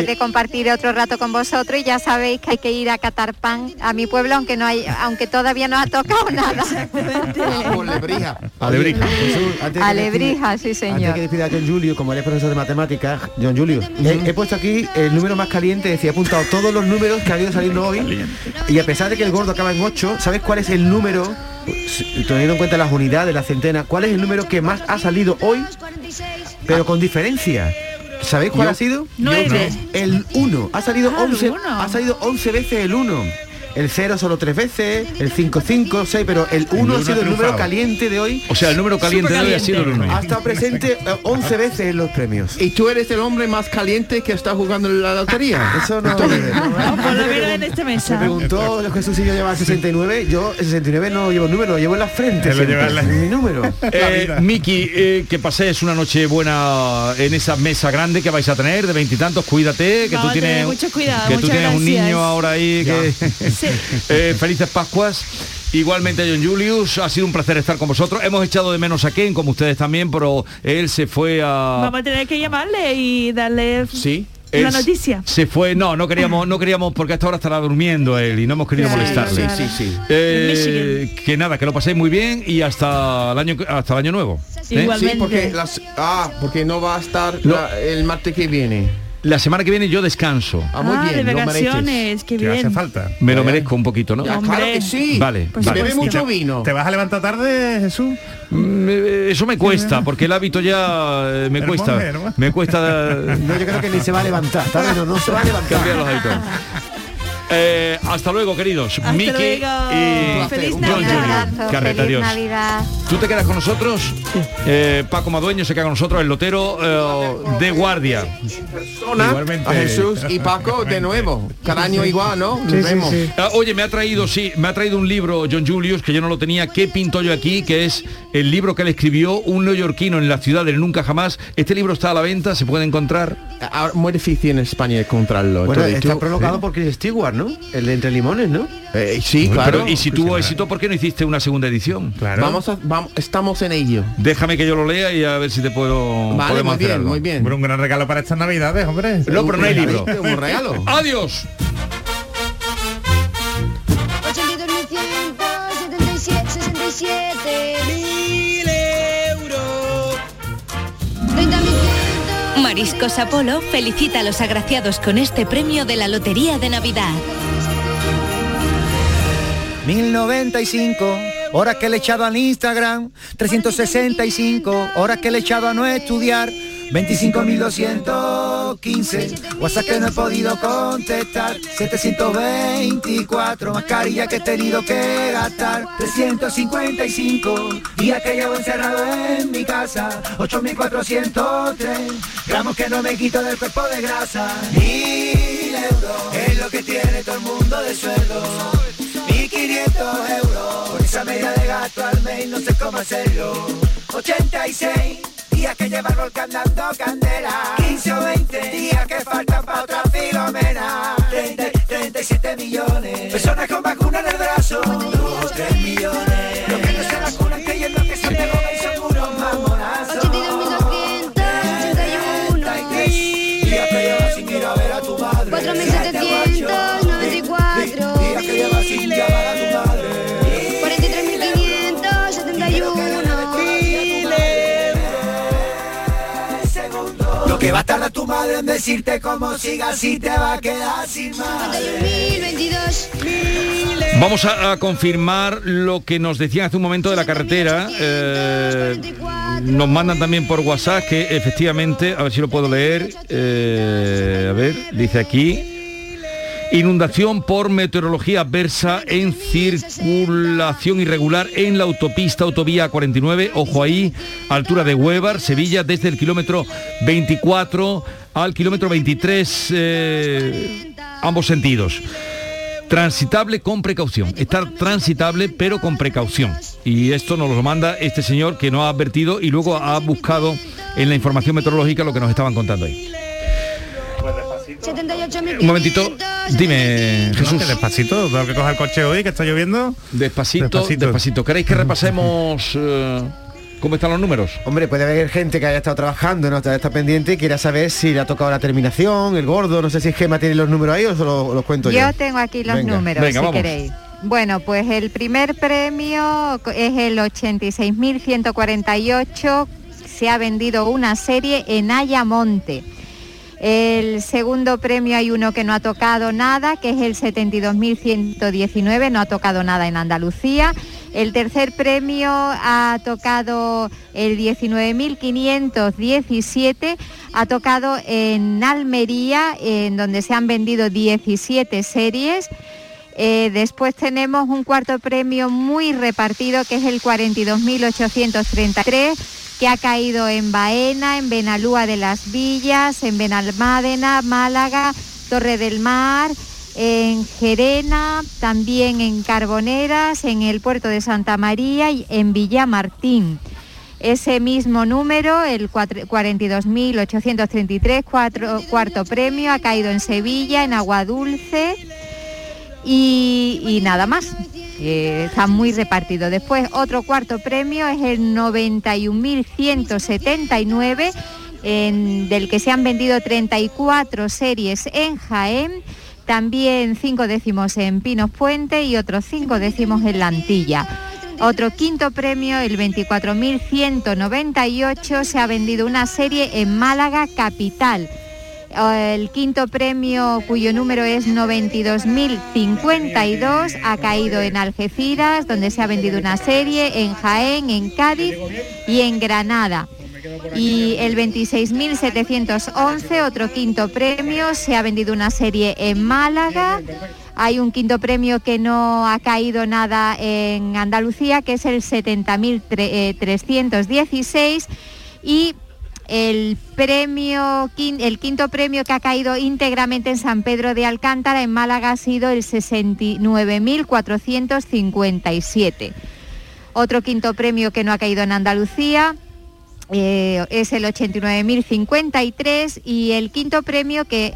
De compartir otro rato con vosotros y ya sabéis que hay que ir a catar pan a mi pueblo aunque no hay aunque todavía no ha tocado nada Lebrija. Alebrija. Jesús, antes Alebrija, sí Antes señor que despida a John Julio, como él es profesor de matemáticas, John Julio, he, he puesto aquí el número más caliente, decía, he apuntado todos los números que han ido saliendo hoy. Y a pesar de que el gordo acaba en 8, ¿sabes cuál es el número, si- teniendo en cuenta las unidades, las centenas, cuál es el número que más ha salido hoy, pero con diferencia? ¿Sabéis cuál Yo- ha sido? Nueve. El 1. Ha salido Ah, el 11, uno. ha salido 11 veces el 1. El 0 solo tres veces, el 5, 5, 6, pero el 1 uno ha sido el número caliente de hoy. O sea, el número caliente de hoy ha sido el uno. Ha estado presente eh, 11 veces en los premios. Y tú eres el hombre más caliente que está jugando en la lotería. Eso no. Por lo menos en este Me mesa. preguntó Jesús si yo llevaba 69. Yo el 69 no llevo número, lo llevo en la frente. Mi número. Eh, Miki, eh, que paséis una noche buena en esa mesa grande que vais a tener de veintitantos. Cuídate, que tú tienes, mucho cuidado, que tú tienes un niño ahora ahí. Que, Eh, felices Pascuas. Igualmente John Julius, ha sido un placer estar con vosotros. Hemos echado de menos a Ken, como ustedes también, pero él se fue a... Vamos a tener que llamarle y darle Sí. la noticia. Se fue, no, no queríamos, no queríamos porque a esta hora estará durmiendo él y no hemos querido Claro, molestarle. claro. Sí, sí, sí. Eh, que nada, que lo paséis muy bien y hasta el año hasta el año nuevo. ¿eh? Sí, porque las, ah, porque no va a estar la- el martes que viene. La semana que viene yo descanso. Ah, muy Ah, bien, de vacaciones, qué bien. falta. Me lo merezco un poquito, ¿no? Ya, claro que sí. Vale, Pues vale. Bebe mucho vino. ¿Te vas a levantar tarde, Jesús? Mm, eh, Eso me cuesta, porque el hábito ya eh, me El cuesta. Me cuesta No, yo creo que ni se va a levantar. No se va a levantar. cambiar los hábitos. Eh, hasta luego, queridos. Hasta Miki luego. y Feliz John Navidad. Carreta, feliz. Navidad. ¿Tú te quedas con nosotros? Eh, Paco Madueño se queda con nosotros, el lotero eh, de guardia. Persona, a Jesús y Paco de nuevo. Cada año igual, ¿no? Nos vemos. Ah, oye, me ha traído, sí, me ha traído un libro, John Julius, que yo no lo tenía. ¿Qué pinto yo aquí? Que es el libro que le escribió un neoyorquino en la ciudad del nunca jamás. Este libro está a la venta, se puede encontrar. Ahora, muy difícil en España encontrarlo. Bueno, está tú- provocado por Chris Stewart, ¿no? El de Entre Limones, ¿no? Eh, sí, Pero, claro. y si tuvo éxito, ¿por qué no hiciste una segunda edición? Claro. Vamos a, vamos, estamos en ello. Déjame que yo lo lea y a ver si te puedo. Vale, podemos muy hacer bien, algo. muy bien. Hombre, un gran regalo para estas navidades, hombre. No, pero no hay libro. Un regalo. Adiós. Mariscos Apolo felicita a los agraciados con este premio de la Lotería de Navidad. 1095 horas que le he echado al Instagram, 365 horas que le he echado a no estudiar, 25.215 WhatsApp que no he podido contestar, 724 mascarillas que he tenido que gastar, 355 días que llevo encerrado en mi casa, 8.403 gramos que no me quito del cuerpo de grasa, mil euros es lo que tiene todo el mundo de sueldo. 1500 euros. Por esa media de gasto al mes no sé cómo hacerlo. 86 días que lleva el volcán dando candela. 15 o 20 días que faltan para otra filomena. 30, 37 millones. Personas con vacuna en el brazo. 2, 3 millones va a tardar tu madre en decirte cómo sigas si te va a quedar sin madre. 51.022. Vamos a, a confirmar lo que nos decían hace un momento de la carretera. Eh, nos mandan también por WhatsApp que efectivamente, a ver si lo puedo leer. eh, a ver, dice aquí. Inundación por meteorología adversa en circulación irregular en la autopista autovía 49, ojo ahí, altura de Huevar, Sevilla, desde el kilómetro 24 al kilómetro 23, eh, ambos sentidos. Transitable con precaución. Estar transitable pero con precaución. Y esto nos lo manda este señor que nos ha advertido y luego ha buscado en la información meteorológica lo que nos estaban contando ahí. 78.500. Un momentito, dime, Jesús. Despacito, tengo que coger el coche hoy, que está lloviendo. Despacito, despacito. ¿Queréis que repasemos eh, cómo están los números? Hombre, puede haber gente que haya estado trabajando, no está, está pendiente y quiera saber si le ha tocado la terminación, el gordo, no sé si Gema tiene los números ahí o se los, los cuento yo. Yo tengo aquí los Venga. números, Venga, si vamos. queréis. Bueno, pues el primer premio es el 86.148. Se ha vendido una serie en Ayamonte. El segundo premio hay uno que no ha tocado nada, que es el 72.119, no ha tocado nada en Andalucía. El tercer premio ha tocado el 19.517, ha tocado en Almería, en donde se han vendido 17 series. Eh, después tenemos un cuarto premio muy repartido que es el 42.833 que ha caído en Baena, en Benalúa de las Villas, en Benalmádena, Málaga, Torre del Mar, en Gerena, también en Carboneras, en el puerto de Santa María y en Villamartín. Ese mismo número, el 42.833, cuatro- cuarto premio, ha caído en Sevilla, en Aguadulce y, nada más. está muy repartido. Después otro cuarto premio es el 91.179, en- del que se han vendido 34 series en Jaén, también cinco décimos en Pinos Puente y otros cinco décimos en La Antilla. Otro quinto premio, el 24.198, se ha vendido una serie en Málaga Capital. El quinto premio, cuyo número es 92.052, ha caído en Algeciras, donde se ha vendido una serie, en Jaén, en Cádiz y en Granada. Y el 26.711, otro quinto premio, se ha vendido una serie en Málaga. Hay un quinto premio que no ha caído nada en Andalucía, que es el 70.316. Y el premio, el quinto premio que ha caído íntegramente en San Pedro de Alcántara, en Málaga, ha sido el 69.457. Otro quinto premio que no ha caído en Andalucía eh, es el 89.053 y el quinto premio que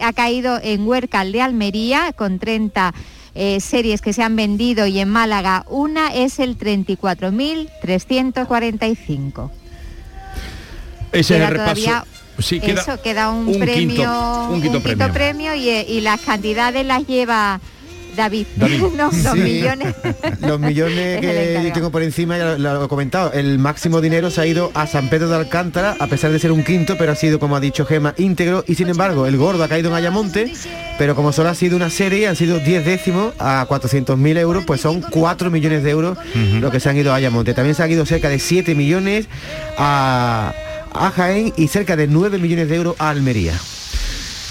ha caído en Huércal de Almería con 30 eh, series que se han vendido y en Málaga una es el 34.345. Ese es repaso. todavía Sí, queda Eso queda un, un premio, quinto- un quinto premio. premio y, eh, y las cantidades las lleva David. David. No, los millones. Los millones que yo tengo por encima, ya lo, lo he comentado, el máximo dinero se ha ido a San Pedro de Alcántara, a pesar de ser un quinto, pero ha sido, como ha dicho Gema, íntegro, y sin embargo, el gordo ha caído en Ayamonte, pero como solo ha sido una serie, han sido 10 décimos a 400.000 euros, pues son 4 millones de euros lo que se han ido a Ayamonte. También se han ido cerca de 7 millones a, a Jaén y cerca de 9 millones de euros a Almería.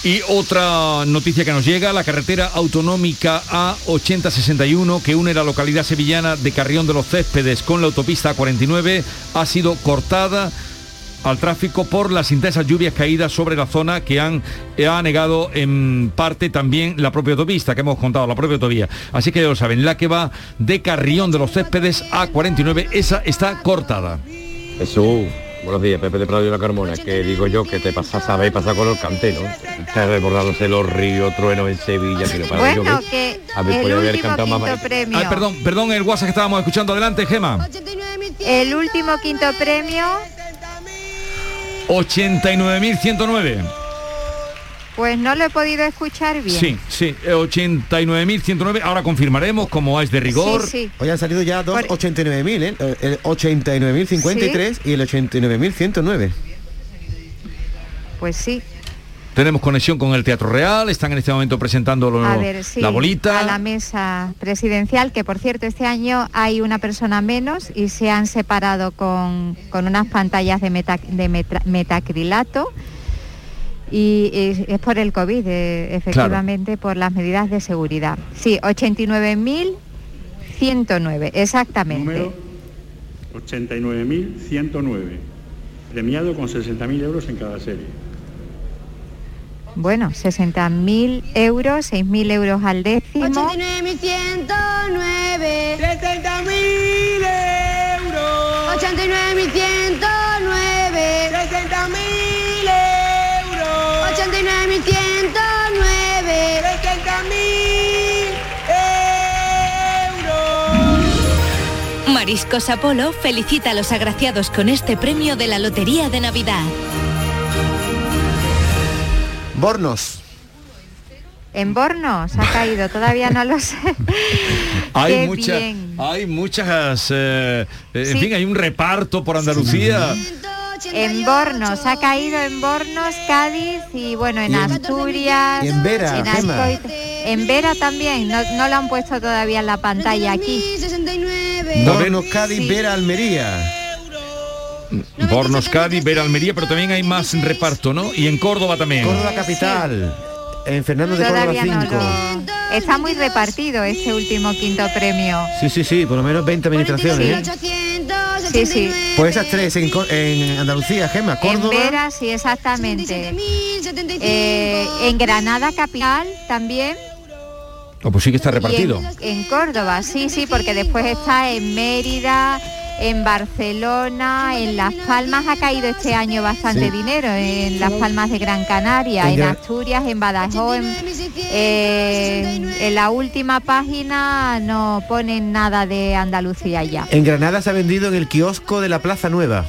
Y otra noticia que nos llega, la carretera autonómica A8061 que une la localidad sevillana de Carrión de los Céspedes con la autopista A49 ha sido cortada al tráfico por las intensas lluvias caídas sobre la zona que han eh, ha negado en parte también la propia autopista que hemos contado, la propia autovía. Así que ya lo saben, la que va de Carrión de los Céspedes a 49, esa está cortada. Jesús, buenos días, Pepe de Prado y la Carmona, que digo yo que te pasa, sabéis pasar con el cante, ¿no? Está desbordándose los ríos, truenos en Sevilla, que no para Bueno, llover. que A ver, puede haber último cantado más premio. Ah, perdón, perdón el WhatsApp que estábamos escuchando. Adelante, Gema. El último quinto premio, 89.109. pues no lo he podido escuchar bien. Sí, sí, eh, 89.109. Ahora confirmaremos como es de rigor. Sí, sí. Hoy han salido ya dos 89.000, ¿eh? El 89.053 y el 89.109. Pues sí. Tenemos conexión con el Teatro Real. Están en este momento presentando lo- A ver, sí, la bolita. a la mesa presidencial, que por cierto este año hay una persona menos y se han separado con, con unas pantallas de, meta- de metra- metacrilato. Y es, por el COVID, eh, efectivamente, por las medidas de seguridad. Sí, 89.109, exactamente. Número 89.109. Premiado con 60.000 euros en cada serie. Bueno, 60.000 euros, 6.000 euros al décimo. 89.109 60.000 euros 89.109 60.000 Mariscos Apolo felicita a los agraciados con este premio de la Lotería de Navidad. Bornos. En Borno se ha caído, todavía no lo sé. Hay bien. hay muchas, eh, eh, en Sí. fin, hay un reparto por Andalucía. En Bornos, ha caído en Bornos, Cádiz y bueno, en Y en- Asturias. y en Vera, en Vera también, no, no lo han puesto todavía en la pantalla aquí. Bornos, Cádiz, Vera, Almería. Bornos, Cádiz, Vera, Almería, pero también hay más reparto, ¿no? Y en Córdoba también. Córdoba capital. En Fernando de Córdoba Todavía no 5. lo, Está muy repartido este último quinto premio. Sí, sí, sí, por lo menos 20 administraciones. ¿eh? Sí, sí. Pues esas tres en, Andalucía, Gema, En Córdoba. Vera, sí, exactamente. Eh, en Granada capital también. Oh, pues sí que está repartido. En, en Córdoba, sí, sí, porque después está en Mérida, en Barcelona, en Las Palmas ha caído este año bastante Sí. dinero, en Las Palmas de Gran Canaria, En en Gran- Asturias, en Badajoz, en, eh, en la última página no ponen nada de Andalucía ya. En Granada se ha vendido en el kiosco de la Plaza Nueva.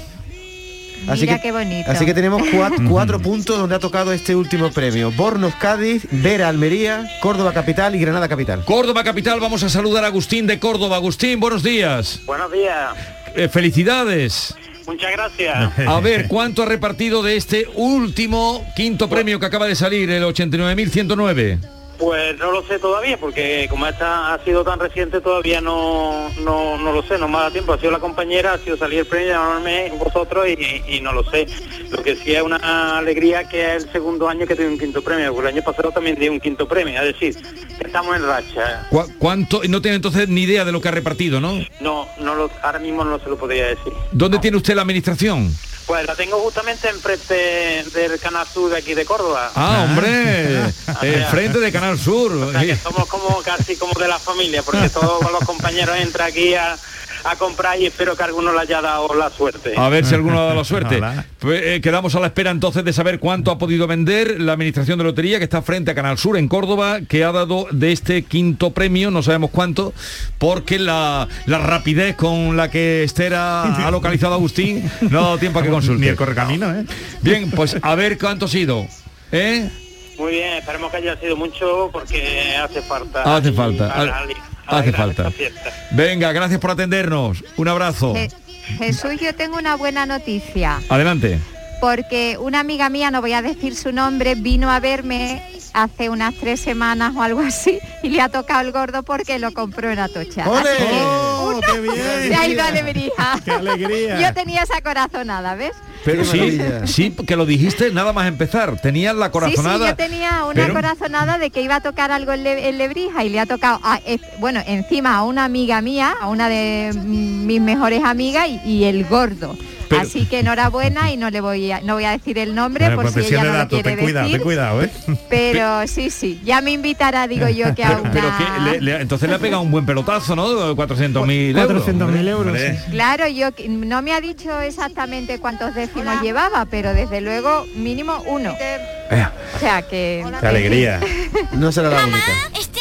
Mira qué bonito. Así que tenemos cuatro, cuatro puntos donde ha tocado este último premio. Bornos, Cádiz, Vera, Almería, Córdoba Capital y Granada Capital. Córdoba Capital, vamos a saludar a Agustín de Córdoba. Agustín, buenos días. Buenos días. Eh, felicidades. Muchas gracias. A ver, ¿cuánto ha repartido de este último quinto premio que acaba de salir, el 89.109? Pues no lo sé todavía, porque como esta ha sido tan reciente todavía no, no, no lo sé, no me da tiempo. Ha sido la compañera, ha sido salir el premio, llamarme vosotros y, y no lo sé. Lo que sí es una alegría que es el segundo año que tengo un quinto premio, porque el año pasado también di un quinto premio, es decir, estamos en racha. ¿Cu- ¿Cuánto? No tiene entonces ni idea de lo que ha repartido, ¿no? No, no lo, ahora mismo no se lo podría decir. ¿Dónde tiene usted la administración? Pues la tengo justamente enfrente del Canal Sur de aquí de Córdoba. Ah, hombre, el frente de Canal Sur. O sea que somos como casi como de la familia, porque todos los compañeros entran aquí a, a comprar y espero que alguno le haya dado la suerte. A ver si alguno ha dado la suerte. Pues, eh, quedamos a la espera entonces de saber cuánto ha podido vender la Administración de Lotería, que está frente a Canal Sur en Córdoba, que ha dado de este quinto premio, no sabemos cuánto, porque la, la rapidez con la que Esther ha, ha localizado a Agustín no ha dado tiempo a que consulte. Ni el correcamino, ¿eh? Bien, pues a ver cuánto ha sido. ¿Eh? Muy bien, esperemos que haya sido mucho porque hace falta. Hace falta, hace falta. Venga, gracias por atendernos. Un abrazo. Je- Jesús, yo tengo una buena noticia. Adelante. Porque una amiga mía, no voy a decir su nombre, vino a verme hace unas tres semanas o algo así y le ha tocado el gordo porque lo compró en Atocha. ¡Ole! Así que ¡Oh, uno qué bien! se ha ido a Lebrija. ¡Qué alegría! Yo tenía esa corazonada, ¿ves? Pero sí, sí, que lo dijiste nada más empezar. Tenías la Sí, sí, corazonada. yo tenía una pero- corazonada de que iba a tocar algo en, Le- en Lebrija y le ha tocado, a- eh, bueno, encima a una amiga mía, a una de mis mejores amigas y, y el gordo. Pero- Así que enhorabuena y no le voy a, no voy a decir el nombre por pues si ella no lo datos, quiere ten cuidado, decir. ten cuidado, ¿eh? Pero sí, sí, ya me invitará, digo yo, que a una... pero que le- le- entonces le ha pegado un buen pelotazo, ¿no? 400.000 euros. 400.000 euros, sí. Claro, yo no me ha dicho exactamente cuántos décimos llevaba, pero desde luego mínimo uno. O sea que... Qué alegría. No será la única. ¿Este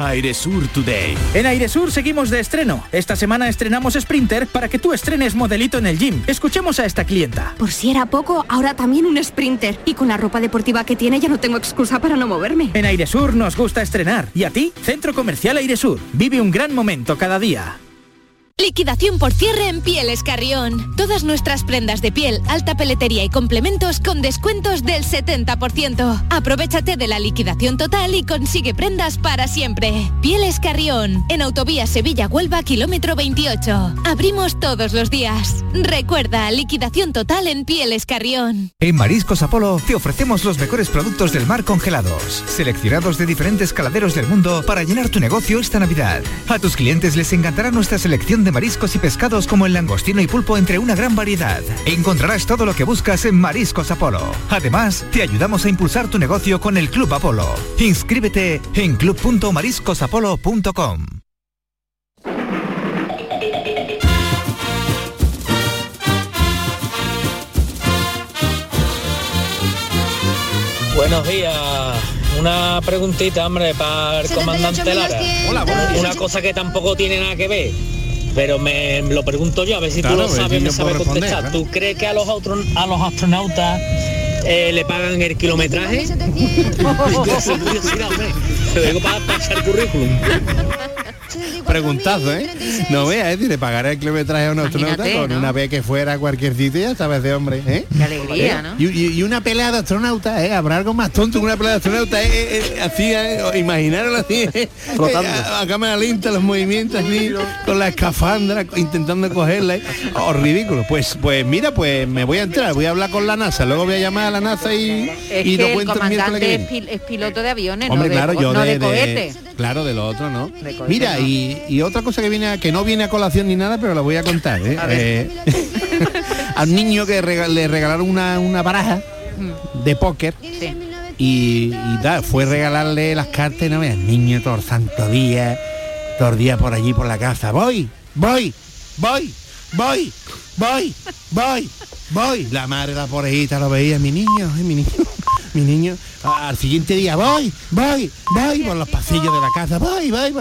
Airesur Today. En Airesur seguimos de estreno. Esta semana estrenamos Sprinter para que tú estrenes modelito en el gym. Escuchemos a esta clienta. Por si era poco, ahora también un sprinter. Y con la ropa deportiva que tiene ya no tengo excusa para no moverme. En Airesur nos gusta estrenar. ¿Y a ti? Centro Comercial Airesur. Vive un gran momento cada día. Liquidación por cierre en Pieles Carrión. Todas nuestras prendas de piel, alta peletería y complementos con descuentos del 70%. Aprovechate de la liquidación total y consigue prendas para siempre. Pieles Carrión, en Autovía Sevilla-Huelva, kilómetro 28. Abrimos todos los días. Recuerda, liquidación total en Pieles Carrión. En Mariscos Apolo te ofrecemos los mejores productos del mar congelados, seleccionados de diferentes caladeros del mundo para llenar tu negocio esta Navidad. A tus clientes les encantará nuestra selección de mariscos y pescados como el langostino y pulpo entre una gran variedad. Encontrarás todo lo que buscas en Mariscos Apolo. Además, te ayudamos a impulsar tu negocio con el Club Apolo. Inscríbete en club.mariscosapolo.com. Buenos días. Una preguntita, hombre, para el comandante Lara. Hola, Una cosa que tampoco tiene nada que ver. Pero me lo pregunto yo, a ver si Claro, tú lo sabes, me sabes responder, contestar. ¿Tú crees que a los, astron- a los astronautas eh, le pagan el kilometraje? Te digo para pasar currículum. Preguntazo, ¿eh? No veas, es decir, le pagaré el kilometraje a un astronauta Imagínate, con ¿no? una vez que fuera a cualquier sitio, ya sabes de hombre, ¿eh? Qué alegría, ¿Eh? ¿no? Y, y- y una pelea de astronautas, ¿eh? Habrá algo más tonto que una pelea de astronautas, ¿eh? Eh, eh, así, ¿eh? O Imaginaros así, ¿eh? Flotando. Eh, A, a cámara lenta, los movimientos así, con la escafandra, intentando cogerla. ¿eh? Oh, ridículo. Pues, pues mira, pues me voy a entrar, voy a hablar con la NASA, luego voy a llamar a la NASA y, Es y que lo el cuento el miércoles que comandante es, viene. pil- es piloto de aviones, Hombre, no de, claro, co- yo no de, de de- cohete. Claro, de lo otro, ¿no? Mira, y, y otra cosa que viene a- que no viene a colación ni nada, pero la voy a contar. ¿eh? A. Eh, al niño que rega- le regalaron una, una baraja de póker Sí. y, y da, fue regalarle las cartas y no veas, niño todo el santo día, todo el día por allí por la casa. Voy, voy, voy, voy, voy, voy, voy. La madre la porejita lo veía, mi niño, mi niño, mi niño. Al siguiente día, voy, voy, voy por los pasillos de la casa, voy, voy.